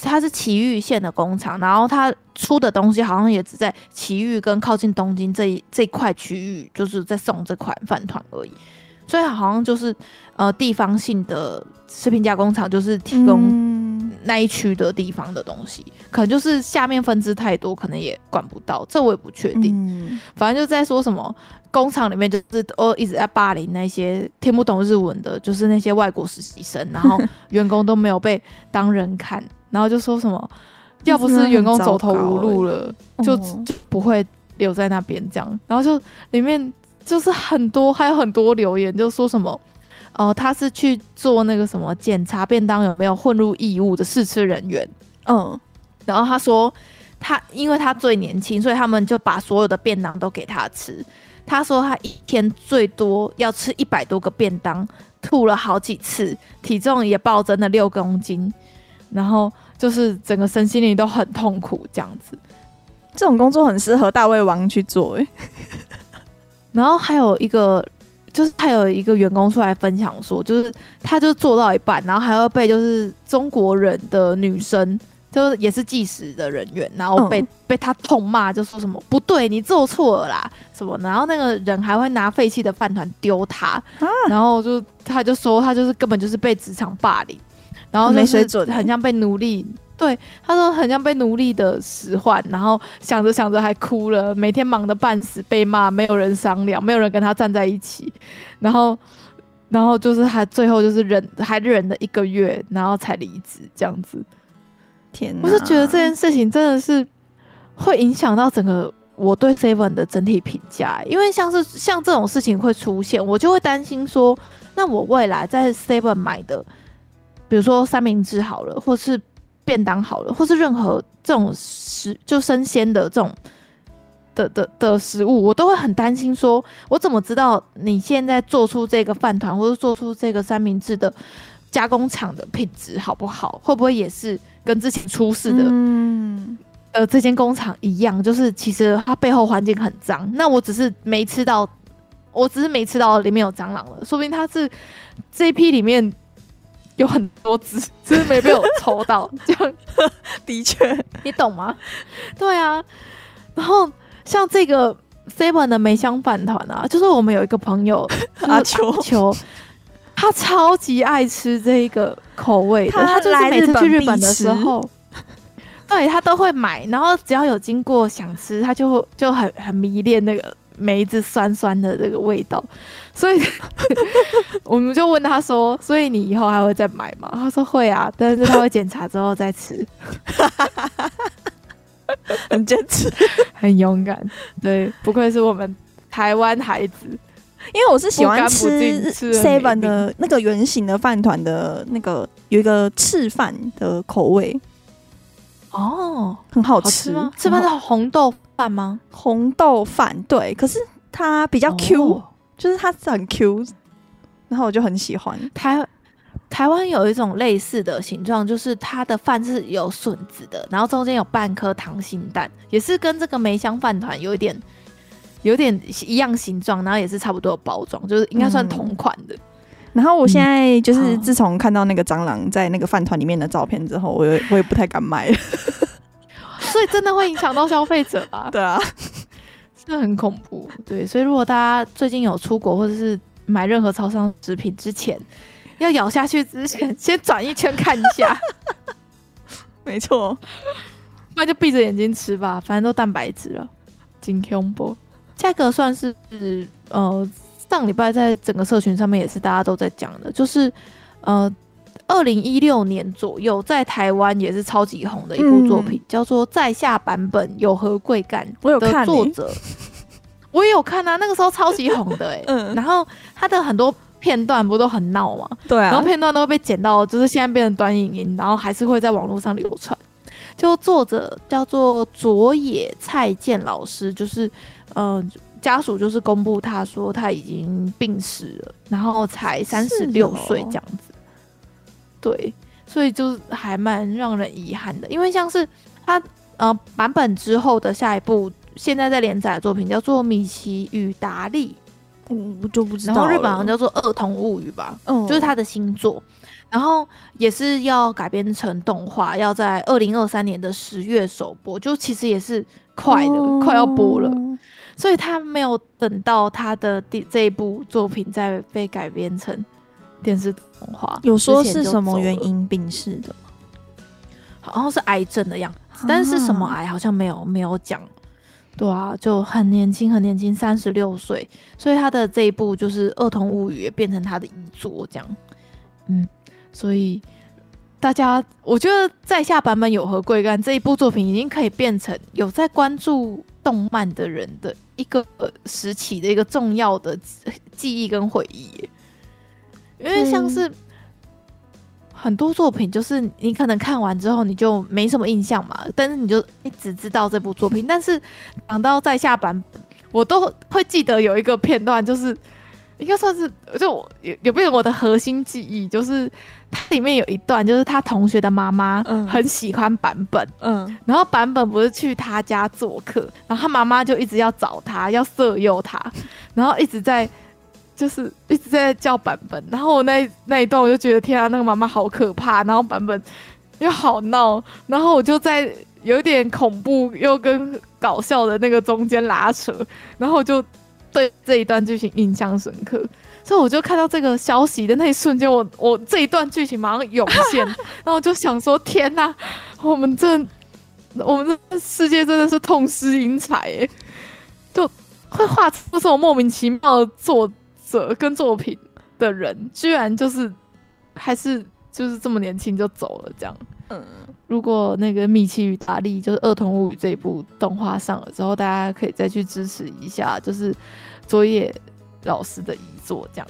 它是埼玉县的工厂，然后它出的东西好像也只在埼玉跟靠近东京这一这块区域，就是在送这款饭团而已。所以好像就是，呃，地方性的食品加工厂就是提供那一区的地方的东西，嗯，可能就是下面分支太多，可能也管不到，这我也不确定。嗯，反正就在说什么工厂里面就是哦一直在霸凌那些听不懂日文的，就是那些外国实习生，然后员工都没有被当人看，然后就说什么要不是员工走投无路了，欸，就就不会留在那边这样，然后就里面。就是很多，还有很多留言，就说什么，哦、呃，他是去做那个什么检查便当有没有混入异物的试吃人员，嗯，然后他说他因为他最年轻，所以他们就把所有的便当都给他吃。他说他一天最多要吃一百多个便当，吐了好几次，体重也暴增了六公斤，然后就是整个身心灵都很痛苦这样子。这种工作很适合大胃王去做，哎。然后还有一个，就是他有一个员工出来分享说，就是他就做到一半，然后还要被就是中国人的女生，就是也是计时的人员，然后被、嗯、被他痛骂，就说什么不对，你做错了啦什么，然后那个人还会拿废弃的饭团丢他，啊、然后就他就说他就是根本就是被职场霸凌，然后没水准，很像被奴隶。对，他说很像被奴隶的使唤，然后想着想着还哭了，每天忙得半死，被骂，没有人商量，没有人跟他站在一起，然后，然后就是还最后就是忍，还忍了一个月，然后才离职这样子。天哪，我是觉得这件事情真的是会影响到整个我对 Seven 的整体评价，因为像是像这种事情会出现，我就会担心说，那我未来在 Seven 买的，比如说三明治好了，或是。便当好了，或是任何这种食就生鲜的这种的的的食物，我都会很担心，说我怎么知道你现在做出这个饭团或者做出这个三明治的加工厂的品质好不好？会不会也是跟之前出事的嗯呃这间工厂一样？就是其实它背后环境很脏，那我只是没吃到，我只是没吃到里面有蟑螂了，说不定它是这一批里面。有很多只，只是没被我抽到，这样的确，你懂吗？对啊，然后像这个 Seven 的梅香饭团啊，就是我们有一个朋友 阿秋。秋，他超级爱吃这个口味的，他就是每次去日本的时候，对他都会买，然后只要有经过想吃，他就就很很迷恋那个。梅子酸酸的这个味道，所以 我们就问他说：“所以你以后还会再买吗？”他说：“会啊，但是他会检查之后再吃。”很坚持，很勇敢。对，不愧是我们台湾孩子。因为我是喜欢吃 Seven 的那个圆形的饭团的那个有一个赤饭的口味。哦，很好吃吗？赤饭是红豆饭吗？红豆饭对，可是它比较 Q，、哦、就是它是很 Q，然后我就很喜欢。台台湾有一种类似的形状，就是它的饭是有笋子的，然后中间有半颗溏心蛋，也是跟这个梅香饭团有一点有点一样形状，然后也是差不多的包装，就是应该算同款的。嗯然后我现在就是自从看到那个蟑螂在那个饭团里面的照片之后，我也我也不太敢买了，所以真的会影响到消费者啊。对啊，这很恐怖。对，所以如果大家最近有出国或者是买任何超商食品之前，要咬下去之前，先转一圈看一下。没错，那就闭着眼睛吃吧，反正都蛋白质了。金恐怖，价格算是呃。上礼拜在整个社群上面也是大家都在讲的，就是呃，二零一六年左右在台湾也是超级红的一部作品，嗯、叫做《在下版本有何贵干》的作者，我也有看啊，那个时候超级红的哎、欸，嗯，然后他的很多片段不都很闹吗？对啊，然后片段都会被剪到，就是现在变成短影音，然后还是会在网络上流传。就作者叫做佐野菜健老师，就是嗯。呃家属就是公布，他说他已经病逝了，然后才三十六岁这样子。对，所以就还蛮让人遗憾的，因为像是他呃版本之后的下一部，现在在连载的作品叫做《米奇与达利》，我就不知道。然后日本好像叫做《儿童物语》吧，嗯，就是他的新作，然后也是要改编成动画，要在二零二三年的十月首播，就其实也是快的，哦、快要播了。所以他没有等到他的第这一部作品再被改编成电视动画，有说是什么原因病逝的？好像是癌症的样子，啊、但是什么癌好像没有没有讲。对啊，就很年轻，很年轻，三十六岁。所以他的这一部就是《儿童物语》也变成他的遗作，这样。嗯，所以大家，我觉得在下版本有何贵干这一部作品已经可以变成有在关注动漫的人的。一个时期的一个重要的记忆跟回忆，因为像是很多作品，就是你可能看完之后你就没什么印象嘛，但是你就一直知道这部作品。但是讲到在下版本，我都会记得有一个片段，就是应该算是就有有变成我的核心记忆，就是。它里面有一段，就是他同学的妈妈很喜欢版本，嗯，然后版本不是去他家做客，然后他妈妈就一直要找他，要色诱他，然后一直在，就是一直在叫版本，然后我那那一段我就觉得天啊，那个妈妈好可怕，然后版本又好闹，然后我就在有点恐怖又跟搞笑的那个中间拉扯，然后我就对这一段剧情印象深刻。所以我就看到这个消息的那一瞬间，我我这一段剧情马上涌现，然后我就想说：天哪，我们 这我们这世界真的是痛失英才耶！就会画出这种莫名其妙的作者跟作品的人，居然就是还是就是这么年轻就走了这样。嗯，如果那个《米奇与达利》就是《儿童物语》这一部动画上了之后，大家可以再去支持一下，就是佐野老师的遗作，这样。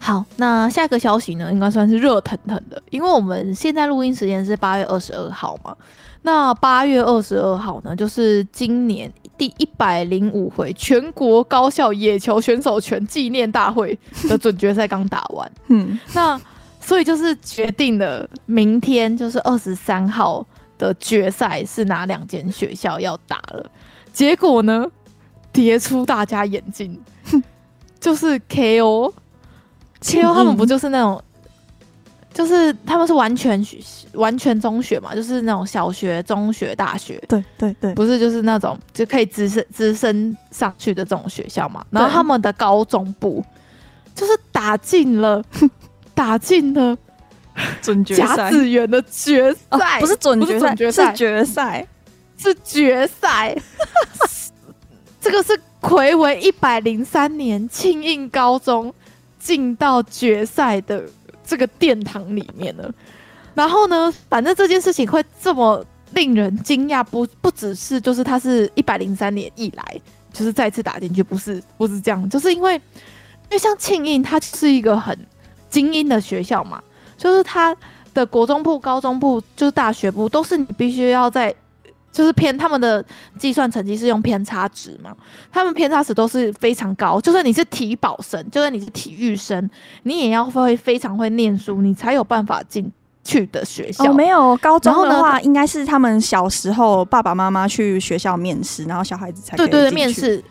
好，那下一个消息呢，应该算是热腾腾的，因为我们现在录音时间是八月二十二号嘛。那八月二十二号呢，就是今年第一百零五回全国高校野球选手权纪念大会的准决赛刚打完。嗯，那所以就是决定了明天就是二十三号的决赛是哪两间学校要打了。结果呢，跌出大家眼镜。就是 KO，KO 他们不就是那种，就是他们是完全学完全中学嘛，就是那种小学、中学、大学，对对对，不是就是那种就可以直升直升上去的这种学校嘛。然后他们的高中部就是打进了，打进了准决赛，甲子园的决赛，不是准决赛，是决赛，是决赛，这个是。魁违一百零三年，庆应高中进到决赛的这个殿堂里面了。然后呢，反正这件事情会这么令人惊讶，不不只是就是他是一百零三年以来就是再次打进去，不是不是这样，就是因为因为像庆应，它是一个很精英的学校嘛，就是它的国中部、高中部就是大学部都是你必须要在就是偏他们的计算成绩是用偏差值嘛，他们偏差值都是非常高。就算你是体保生，就算你是体育生，你也要会非常会念书，你才有办法进去的学校。哦，没有，高中的话应该是他们小时候爸爸妈妈去学校面试，然后小孩子才对对对面试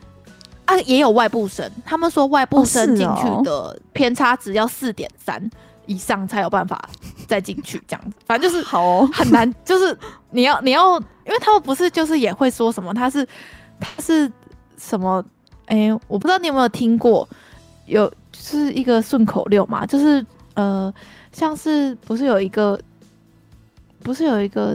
啊，也有外部生，他们说外部生进去的偏差值要四点三。以上才有办法再进去，这样子，反正就是好很难，就是你要你要，因为他们不是就是也会说什么，他是他是什么？哎、欸，我不知道你有没有听过，有就是一个顺口溜嘛，就是呃，像是不是有一个不是有一个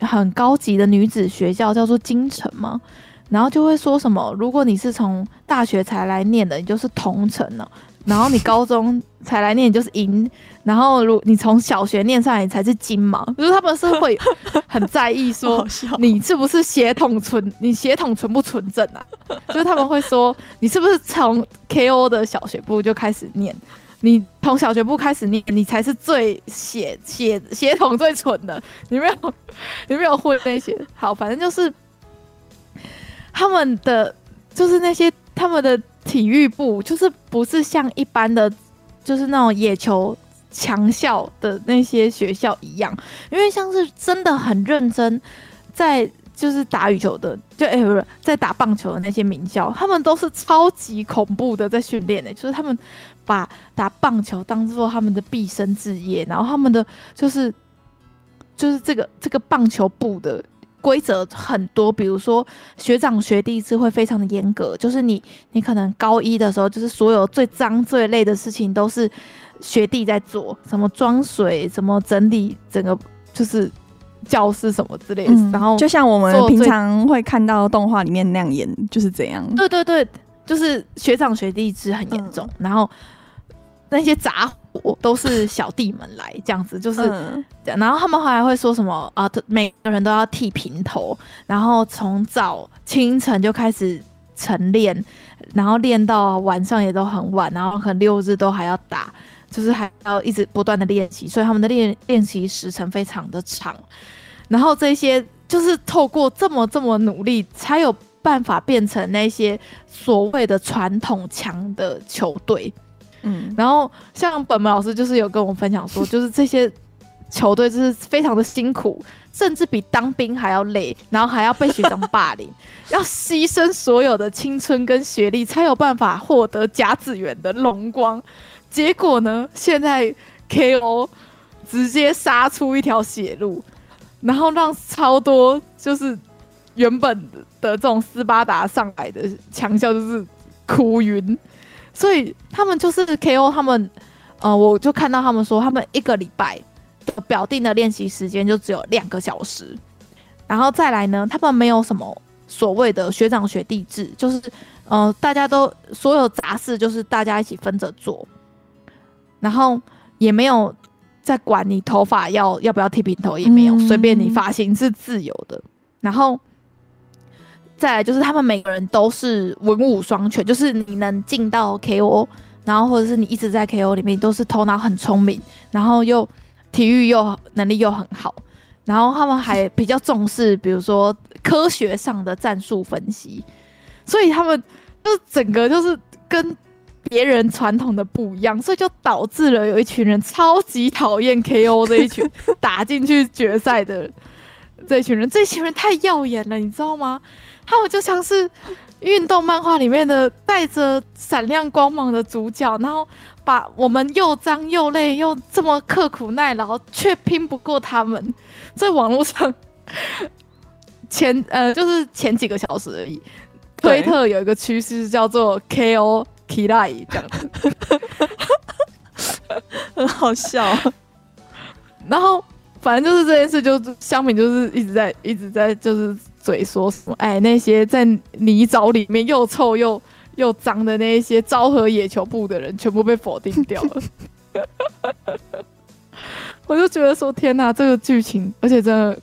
很高级的女子学校叫做京城吗？然后就会说什么，如果你是从大学才来念的，你就是同城了。然后你高中才来念，你就是银。然后如你从小学念上来，你才是金嘛。就是他们是会很在意说 你是不是血统纯，你血统纯不纯正啊？就是他们会说你是不是从 KO 的小学部就开始念？你从小学部开始念，你才是最血血血统最纯的。你没有你没有混那些。好，反正就是他们的就是那些他们的。体育部就是不是像一般的，就是那种野球强校的那些学校一样，因为像是真的很认真在就是打羽球的，就哎不是在打棒球的那些名校，他们都是超级恐怖的在训练的，就是他们把打棒球当做他们的毕生职业，然后他们的就是就是这个这个棒球部的。规则很多，比如说学长学弟制会非常的严格，就是你你可能高一的时候，就是所有最脏最累的事情都是学弟在做，什么装水，什么整理整个就是教室什么之类的。嗯、然后就像我们平常会看到动画里面那样演，就是这样。对对对，就是学长学弟制很严重，嗯、然后那些杂。我都是小弟们来这样子，就是，嗯、然后他们后来会说什么啊？每个人都要剃平头，然后从早清晨就开始晨练，然后练到晚上也都很晚，然后可能六日都还要打，就是还要一直不断的练习，所以他们的练练习时程非常的长。然后这些就是透过这么这么努力，才有办法变成那些所谓的传统强的球队。嗯，然后像本门老师就是有跟我分享说，就是这些球队就是非常的辛苦，甚至比当兵还要累，然后还要被学长霸凌，要牺牲所有的青春跟学历，才有办法获得甲子园的荣光。结果呢，现在 KO 直接杀出一条血路，然后让超多就是原本的这种斯巴达上来的强校就是哭晕。所以他们就是 KO，他们，呃，我就看到他们说，他们一个礼拜表定的练习时间就只有两个小时，然后再来呢，他们没有什么所谓的学长学弟制，就是，呃，大家都所有杂事就是大家一起分着做，然后也没有在管你头发要要不要剃平头，也没有，随便你发型是自由的，然后。再来就是他们每个人都是文武双全，就是你能进到 KO，然后或者是你一直在 KO 里面都是头脑很聪明，然后又体育又能力又很好，然后他们还比较重视，比如说科学上的战术分析，所以他们就整个就是跟别人传统的不一样，所以就导致了有一群人 超级讨厌 KO 这一群打进去决赛的这一群人，这一群人太耀眼了，你知道吗？他们就像是运动漫画里面的带着闪亮光芒的主角，然后把我们又脏又累又这么刻苦耐劳，却拼不过他们。在网络上前呃，就是前几个小时而已，推特有一个趋势叫做 KO Kirai 这样子，很好笑。然后反正就是这件事，就乡民就是一直在一直在就是。嘴说什么？哎，那些在泥沼里面又臭又又脏的那些昭和野球部的人，全部被否定掉了。我就觉得说，天哪，这个剧情，而且真的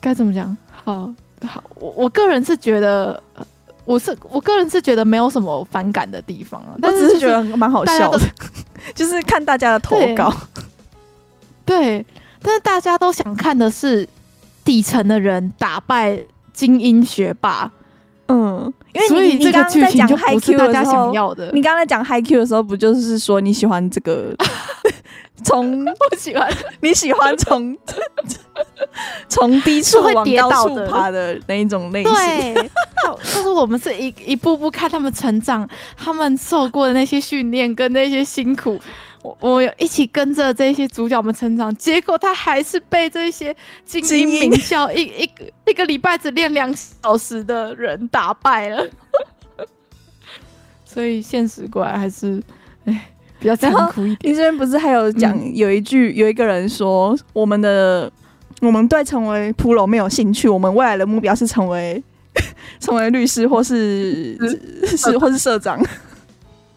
该怎么讲？好好，我我个人是觉得，我是我个人是觉得没有什么反感的地方啊，但是，是觉得蛮好笑的，就是看大家的投稿。对，对，但是大家都想看的是。底层的人打败精英学霸。嗯，因为你你刚刚在讲 HiQ 的时候，你刚才讲 HiQ 的时候，不就是说你喜欢这个？从不喜欢你喜欢从 从低处往高处爬的那一种类型。对，就是我们是一一步步看他们成长，他们受过的那些训练跟那些辛苦。我我有一起跟着这些主角们成长，结果他还是被这些精英名校一一个一个礼拜只练两小时的人打败了，所以现实果然还是哎比较残酷一点。你这边不是还有讲有一句、嗯、有一个人说，我们的我们对成为 Pro 没有兴趣，我们未来的目标是成为 成为律师或是是，是或是社长。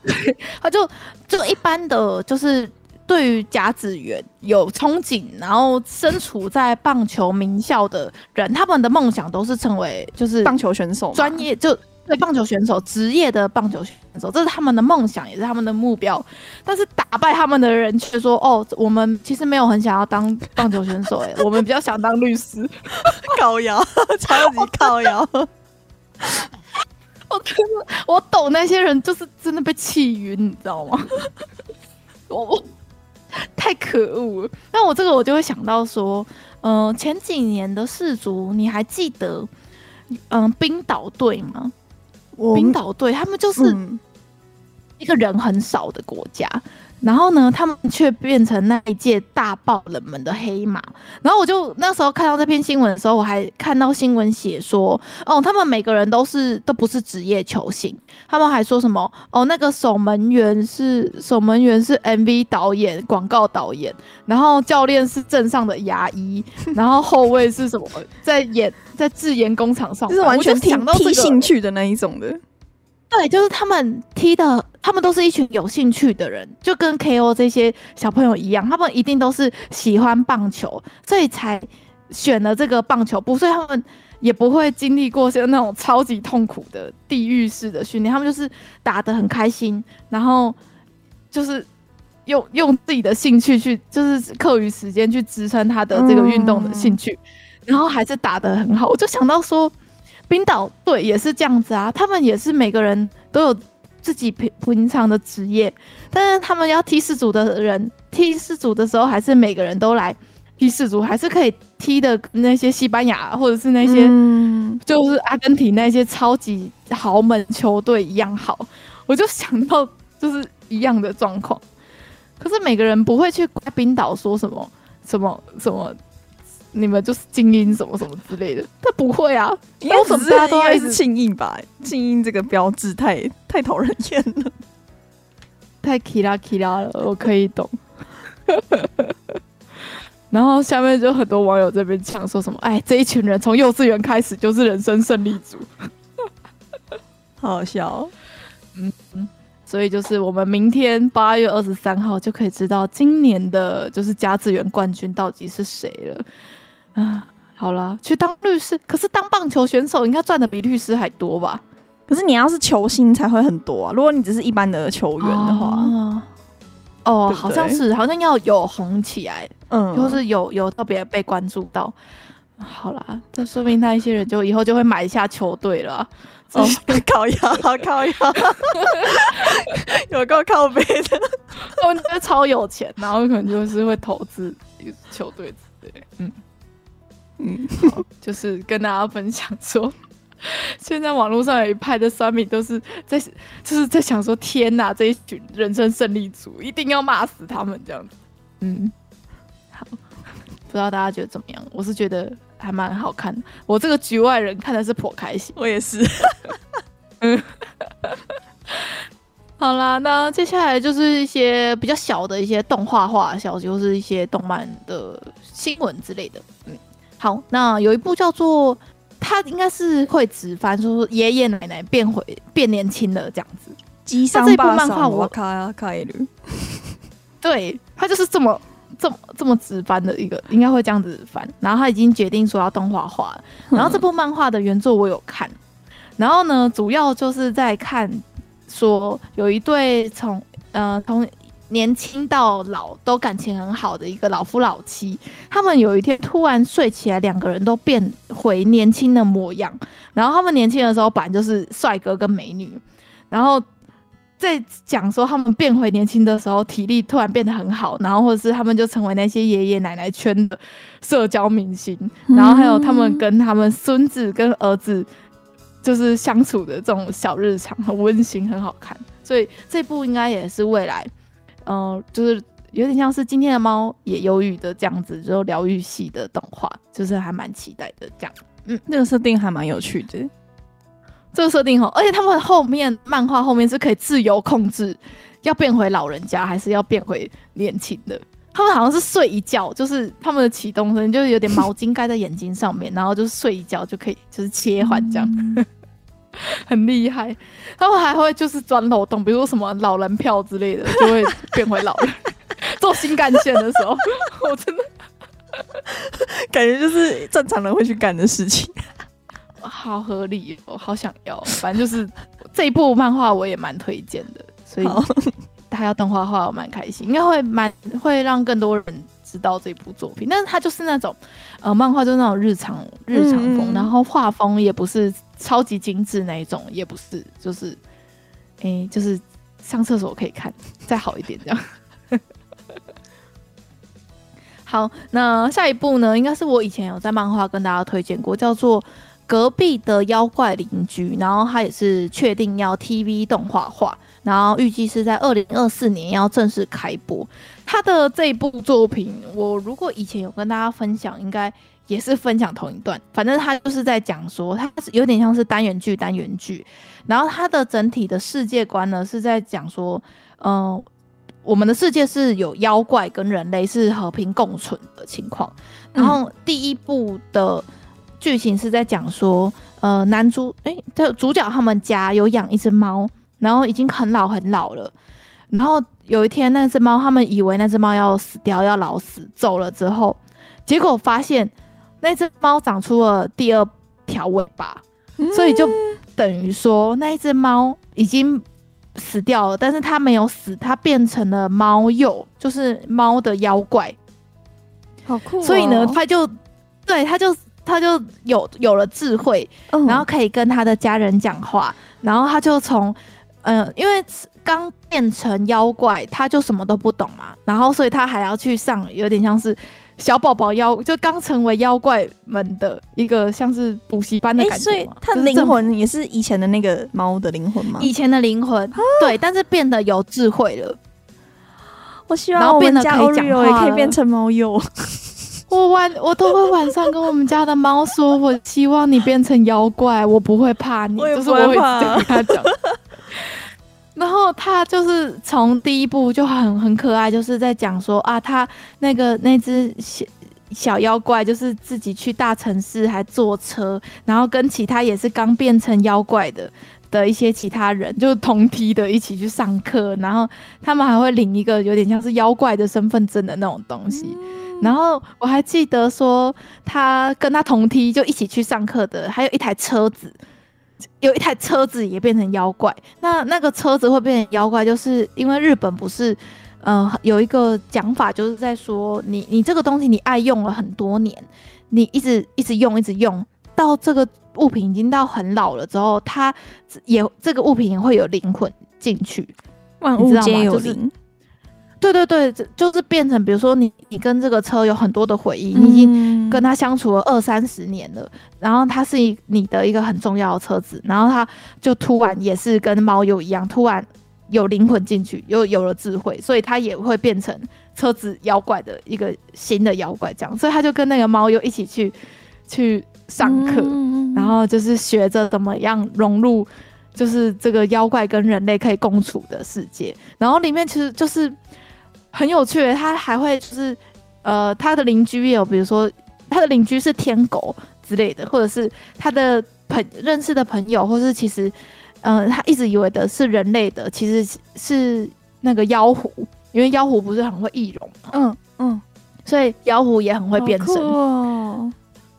他就就一般的，就是对于甲子园有憧憬，然后身处在棒球名校的人，他们的梦想都是成为就是棒球选手，专业就对棒球选手，职业的棒球选手，这是他们的梦想，也是他们的目标。但是打败他们的人却说：“哦，我们其实没有很想要当棒球选手，哎，我们比较想当律师。”靠摇，超级靠腰。我真的，我懂那些人，就是真的被气晕，你知道吗？我我太可恶了。那我这个我就会想到说，嗯、呃，前几年的世足，你还记得，嗯、呃，冰岛队吗？冰岛队他们就是一个人很少的国家。然后呢，他们却变成那一届大爆冷门的黑马。然后我就那时候看到这篇新闻的时候，我还看到新闻写说，哦，他们每个人都是都不是职业球星。他们还说什么，哦，那个守门员是守门员是 MV 导演、广告导演，然后教练是镇上的牙医，然后后卫是什么，在演在制盐工厂上，就是完全提提兴趣的那一种的。对，就是他们踢的，他们都是一群有兴趣的人，就跟 KO 这些小朋友一样，他们一定都是喜欢棒球，所以才选了这个棒球部，所以他们也不会经历过像那种超级痛苦的地狱式的训练，他们就是打得很开心，然后就是用用自己的兴趣去，就是课余时间去支撑他的这个运动的兴趣，嗯、然后还是打得很好，我就想到说。冰岛队也是这样子啊，他们也是每个人都有自己平平常的职业，但是他们要踢世组的人踢世组的时候，还是每个人都来踢世组，还是可以踢的那些西班牙或者是那些就是阿根廷那些超级豪门球队一样好。我就想到就是一样的状况，可是每个人不会去怪冰岛说什么什么什么。你们就是精英什么什么之类的，他不会啊，因为什么大家都要一直庆应吧？庆应这个标志太太讨人厌了，太 kira kira 了，我可以懂。然后下面就很多网友这边讲说什么，哎，这一群人从幼稚园开始就是人生胜利组，好好笑哦。嗯嗯，所以就是我们明天八月二十三号就可以知道今年的就是甲子园冠军到底是谁了。啊，好了，去当律师，可是当棒球选手应该赚的比律师还多吧？可是你要是球星才会很多啊。如果你只是一般的球员的话，哦，哦对对好像是，好像要有红起来，嗯，就是有有特别被关注到。好啦，这说明那一些人就以后就会买一下球队了。哦，靠腰，靠腰，有够靠背的，他们就超有钱，然后可能就是会投资球队之类，嗯。嗯，就是跟大家分享说，现在网络上有一派的酸民都是在，就是在想说，天哪，这一群人生胜利组一定要骂死他们这样子。嗯，好，不知道大家觉得怎么样？我是觉得还蛮好看的，我这个局外人看的是颇开心。我也是。嗯，好啦，那接下来就是一些比较小的一些动画化的消息，就是一些动漫的新闻之类的。嗯。好，那有一部叫做，他应该是会直翻，说爷爷奶奶变回变年轻了这样子。那这部漫画我看开了，对他就是这么这么这么直翻的一个，应该会这样子翻。然后他已经决定说要动画化，然后这部漫画的原作我有看，然后呢，主要就是在看说有一对从呃从年轻到老都感情很好的一个老夫老妻，他们有一天突然睡起来，两个人都变回年轻的模样。然后他们年轻的时候本来就是帅哥跟美女，然后在讲说他们变回年轻的时候，体力突然变得很好，然后或者是他们就成为那些爷爷奶奶圈的社交明星。然后还有他们跟他们孙子跟儿子就是相处的这种小日常，很温馨，很好看。所以这部应该也是未来。嗯、呃，就是有点像是今天的猫也忧郁的这样子，就疗愈系的动画，就是还蛮期待的这样。嗯，那个设定还蛮有趣的。这个设定哦，而且他们后面漫画后面是可以自由控制，要变回老人家还是要变回年轻的。他们好像是睡一觉，就是他们的启动声就是有点毛巾盖在眼睛上面，然后就是睡一觉就可以就是切换这样。嗯很厉害，他们还会就是钻漏洞，比如说什么老人票之类的，就会变回老人。做新干线的时候，我真的 感觉就是正常人会去干的事情，好合理，我好想要。反正就是这一部漫画我也蛮推荐的，所以他要动画化我蛮开心，应该会蛮会让更多人。知道这部作品，但是它就是那种，呃，漫画就是那种日常日常风，嗯、然后画风也不是超级精致那一种，也不是，就是，诶、欸，就是上厕所可以看，再好一点这样。好，那下一部呢，应该是我以前有在漫画跟大家推荐过，叫做《隔壁的妖怪邻居》，然后它也是确定要 TV 动画化。然后预计是在二零二四年要正式开播。他的这一部作品，我如果以前有跟大家分享，应该也是分享同一段。反正他就是在讲说，他是有点像是单元剧，单元剧。然后他的整体的世界观呢，是在讲说，嗯、呃，我们的世界是有妖怪跟人类是和平共存的情况。然后第一部的剧情是在讲说，呃，男主哎，这主角他们家有养一只猫。然后已经很老很老了，然后有一天那只猫，他们以为那只猫要死掉，要老死，走了之后，结果发现那只猫长出了第二条尾巴，嗯、所以就等于说那只猫已经死掉了，但是它没有死，它变成了猫鼬，就是猫的妖怪，好酷、哦。所以呢，它就对，它就它就有有了智慧，嗯、然后可以跟他的家人讲话，然后他就从。嗯，因为刚变成妖怪，他就什么都不懂嘛，然后所以他还要去上，有点像是小宝宝妖，就刚成为妖怪们的一个像是补习班的感觉。所以他的灵魂也是以前的那个猫的灵魂吗？以前的灵魂，对，但是变得有智慧了。我希望我们家欧瑞欧也可以变成猫鼬。我晚我都会晚上跟我们家的猫说，我希望你变成妖怪，我不会怕你，我也不会怕。就是我会跟他讲。然后他就是从第一部就很很可爱，就是在讲说啊，他那个那只小小妖怪就是自己去大城市还坐车，然后跟其他也是刚变成妖怪的的一些其他人，就是同梯的一起去上课，然后他们还会领一个有点像是妖怪的身份证的那种东西。然后我还记得说，他跟他同梯就一起去上课的，还有一台车子。有一台车子也变成妖怪，那那个车子会变成妖怪，就是因为日本不是，呃，有一个讲法，就是在说你你这个东西你爱用了很多年，你一直一直用一直用到这个物品已经到很老了之后，它也这个物品也会有灵魂进去，万物皆有灵。对对对，就是变成，比如说你你跟这个车有很多的回忆，你已经跟他相处了二三十年了，然后他是一你的一个很重要的车子，然后他就突然也是跟猫友一样，突然有灵魂进去，又有了智慧，所以他也会变成车子妖怪的一个新的妖怪，这样，所以他就跟那个猫友一起去去上课，然后就是学着怎么样融入，就是这个妖怪跟人类可以共处的世界，然后里面其实就是。很有趣，他还会就是，呃，他的邻居也有，比如说他的邻居是天狗之类的，或者是他的朋认识的朋友，或是其实，呃，他一直以为的是人类的，其实是那个妖狐，因为妖狐不是很会易容，嗯嗯，所以妖狐也很会变身。哦、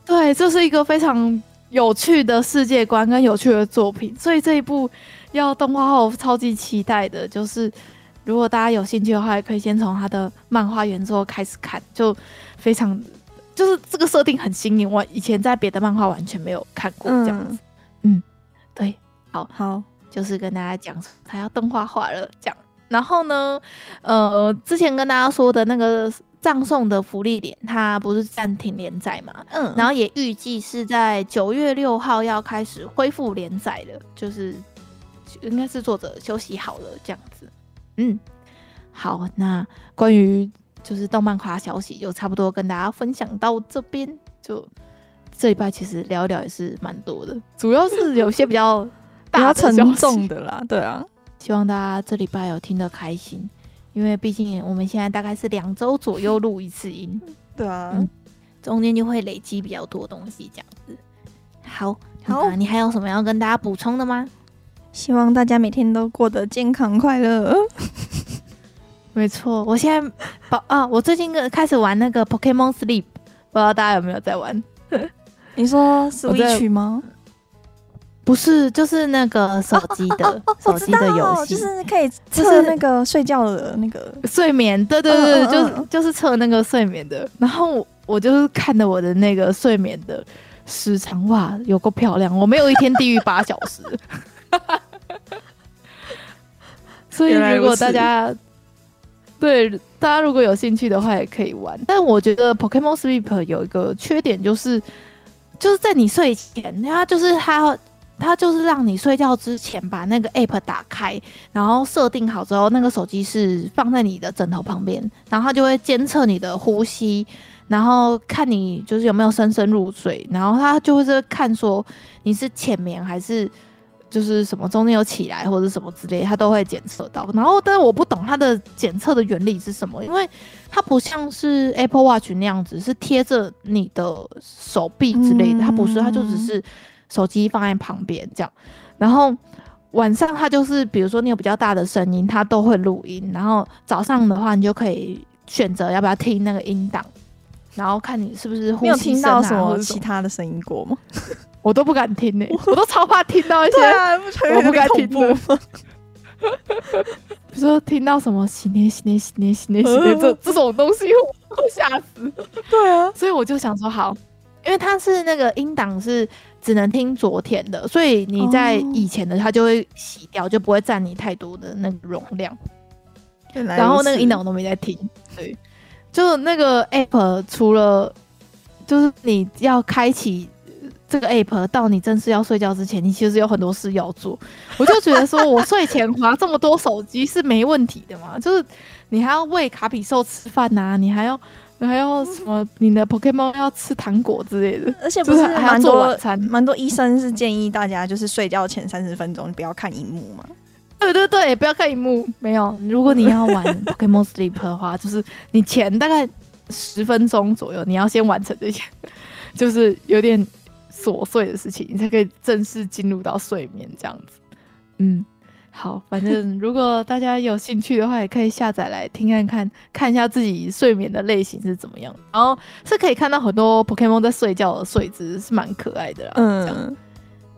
对，这是一个非常有趣的世界观跟有趣的作品，所以这一部要动画后超级期待的，就是。如果大家有兴趣的话，也可以先从他的漫画原作开始看，就非常就是这个设定很新颖，我以前在别的漫画完全没有看过这样子。嗯，嗯，对，好好，就是跟大家讲他要动画化了，这样。然后呢，呃，之前跟大家说的那个葬送的福利点，它不是暂停连载嘛？嗯，然后也预计是在九月六号要开始恢复连载了，就是应该是作者休息好了这样子。嗯，好，那关于就是动漫化消息就差不多跟大家分享到这边。就这礼拜其实聊一聊也是蛮多的，主要是有些比较 大沉重的啦，对啊。希望大家这礼拜有听得开心，因为毕竟我们现在大概是两周左右录一次音，对啊，嗯、中间就会累积比较多东西这样子。好，好，你还有什么要跟大家补充的吗？希望大家每天都过得健康快乐。没错，我现在宝啊，我最近开始玩那个 Pokemon Sleep，不知道大家有没有在玩？你说 Switch 吗？不是，就是那个手机的、哦哦哦、手机的游戏，就是可以测那个睡觉的那个睡眠。对对对，嗯嗯嗯就就是测那个睡眠的。然后我就是看的我的那个睡眠的时长，哇，有够漂亮！我没有一天低于八小时。所以如果大家对大家如果有兴趣的话，也可以玩。但我觉得 Pokemon Sleep 有一个缺点，就是就是在你睡前，它就是它。它就是让你睡觉之前把那个 app 打开，然后设定好之后，那个手机是放在你的枕头旁边，然后它就会监测你的呼吸，然后看你就是有没有深深入睡，然后它就会是看说你是浅眠还是就是什么中间有起来或者什么之类，它都会检测到。然后，但是我不懂它的检测的原理是什么，因为它不像是 Apple Watch 那样子是贴着你的手臂之类的，它不是，它就只是。手机放在旁边，这样，然后晚上它就是，比如说你有比较大的声音，它都会录音。然后早上的话，你就可以选择要不要听那个音档，然后看你是不是呼吸声啊，有听到什么其他的声音过吗？我都不敢听呢、欸，我都超怕听到一些，我不敢听的。比如 说听到什么洗捏洗捏洗捏洗捏洗捏这这种东西，我会吓死。对啊，所以我就想说好，因为它是那个音档是。只能听昨天的，所以你在以前的它就会洗掉，就不会占你太多的那个容量。然后那个音档我都没在听，对，就那个 app 除了就是你要开启这个 app 到你正式要睡觉之前，你其实有很多事要做。我就觉得说我睡前划这么多手机是没问题的嘛，就是你还要喂卡比兽吃饭呐、啊，你还要你。还要什么？你的 Pokemon 要吃糖果之类的，而且不是还要做晚餐？蛮多医生是建议大家就是睡觉前三十分钟不要看荧幕嘛。对对对，不要看荧幕。没有，如果你要玩 Pokemon Sleep 的话，就是你前大概十分钟左右，你要先完成这些，就是有点琐碎的事情，你才可以正式进入到睡眠这样子。嗯。好，反正如果大家有兴趣的话，也可以下载来听看看，看一下自己睡眠的类型是怎么样。然后是可以看到很多 Pokemon 在睡觉的睡姿，是蛮可爱的啦。嗯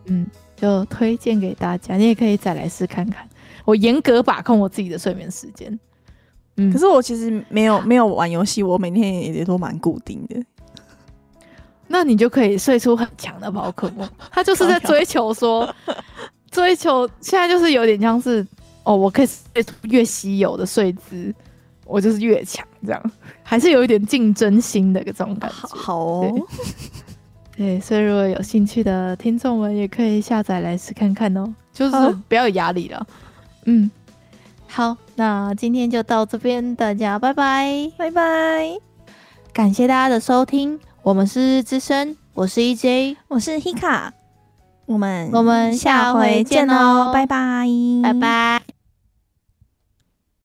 嗯，就推荐给大家，你也可以再来试看看。我严格把控我自己的睡眠时间。嗯，可是我其实没有没有玩游戏，我每天也都蛮固定的。那你就可以睡出很强的宝可梦。他就是在追求说。追求现在就是有点像是哦，我可以睡出越稀有的睡姿，我就是越强，这样。还是有一点竞争心的这种感觉。好哦，对，所以如果有兴趣的听众们也可以下载来试看看哦，就是不要有压力了。嗯，好，那今天就到这边，大家拜拜，拜拜，感谢大家的收听，我们是资深，我是 EJ，我是 Hika。我们我们下回见喽，拜拜，拜拜。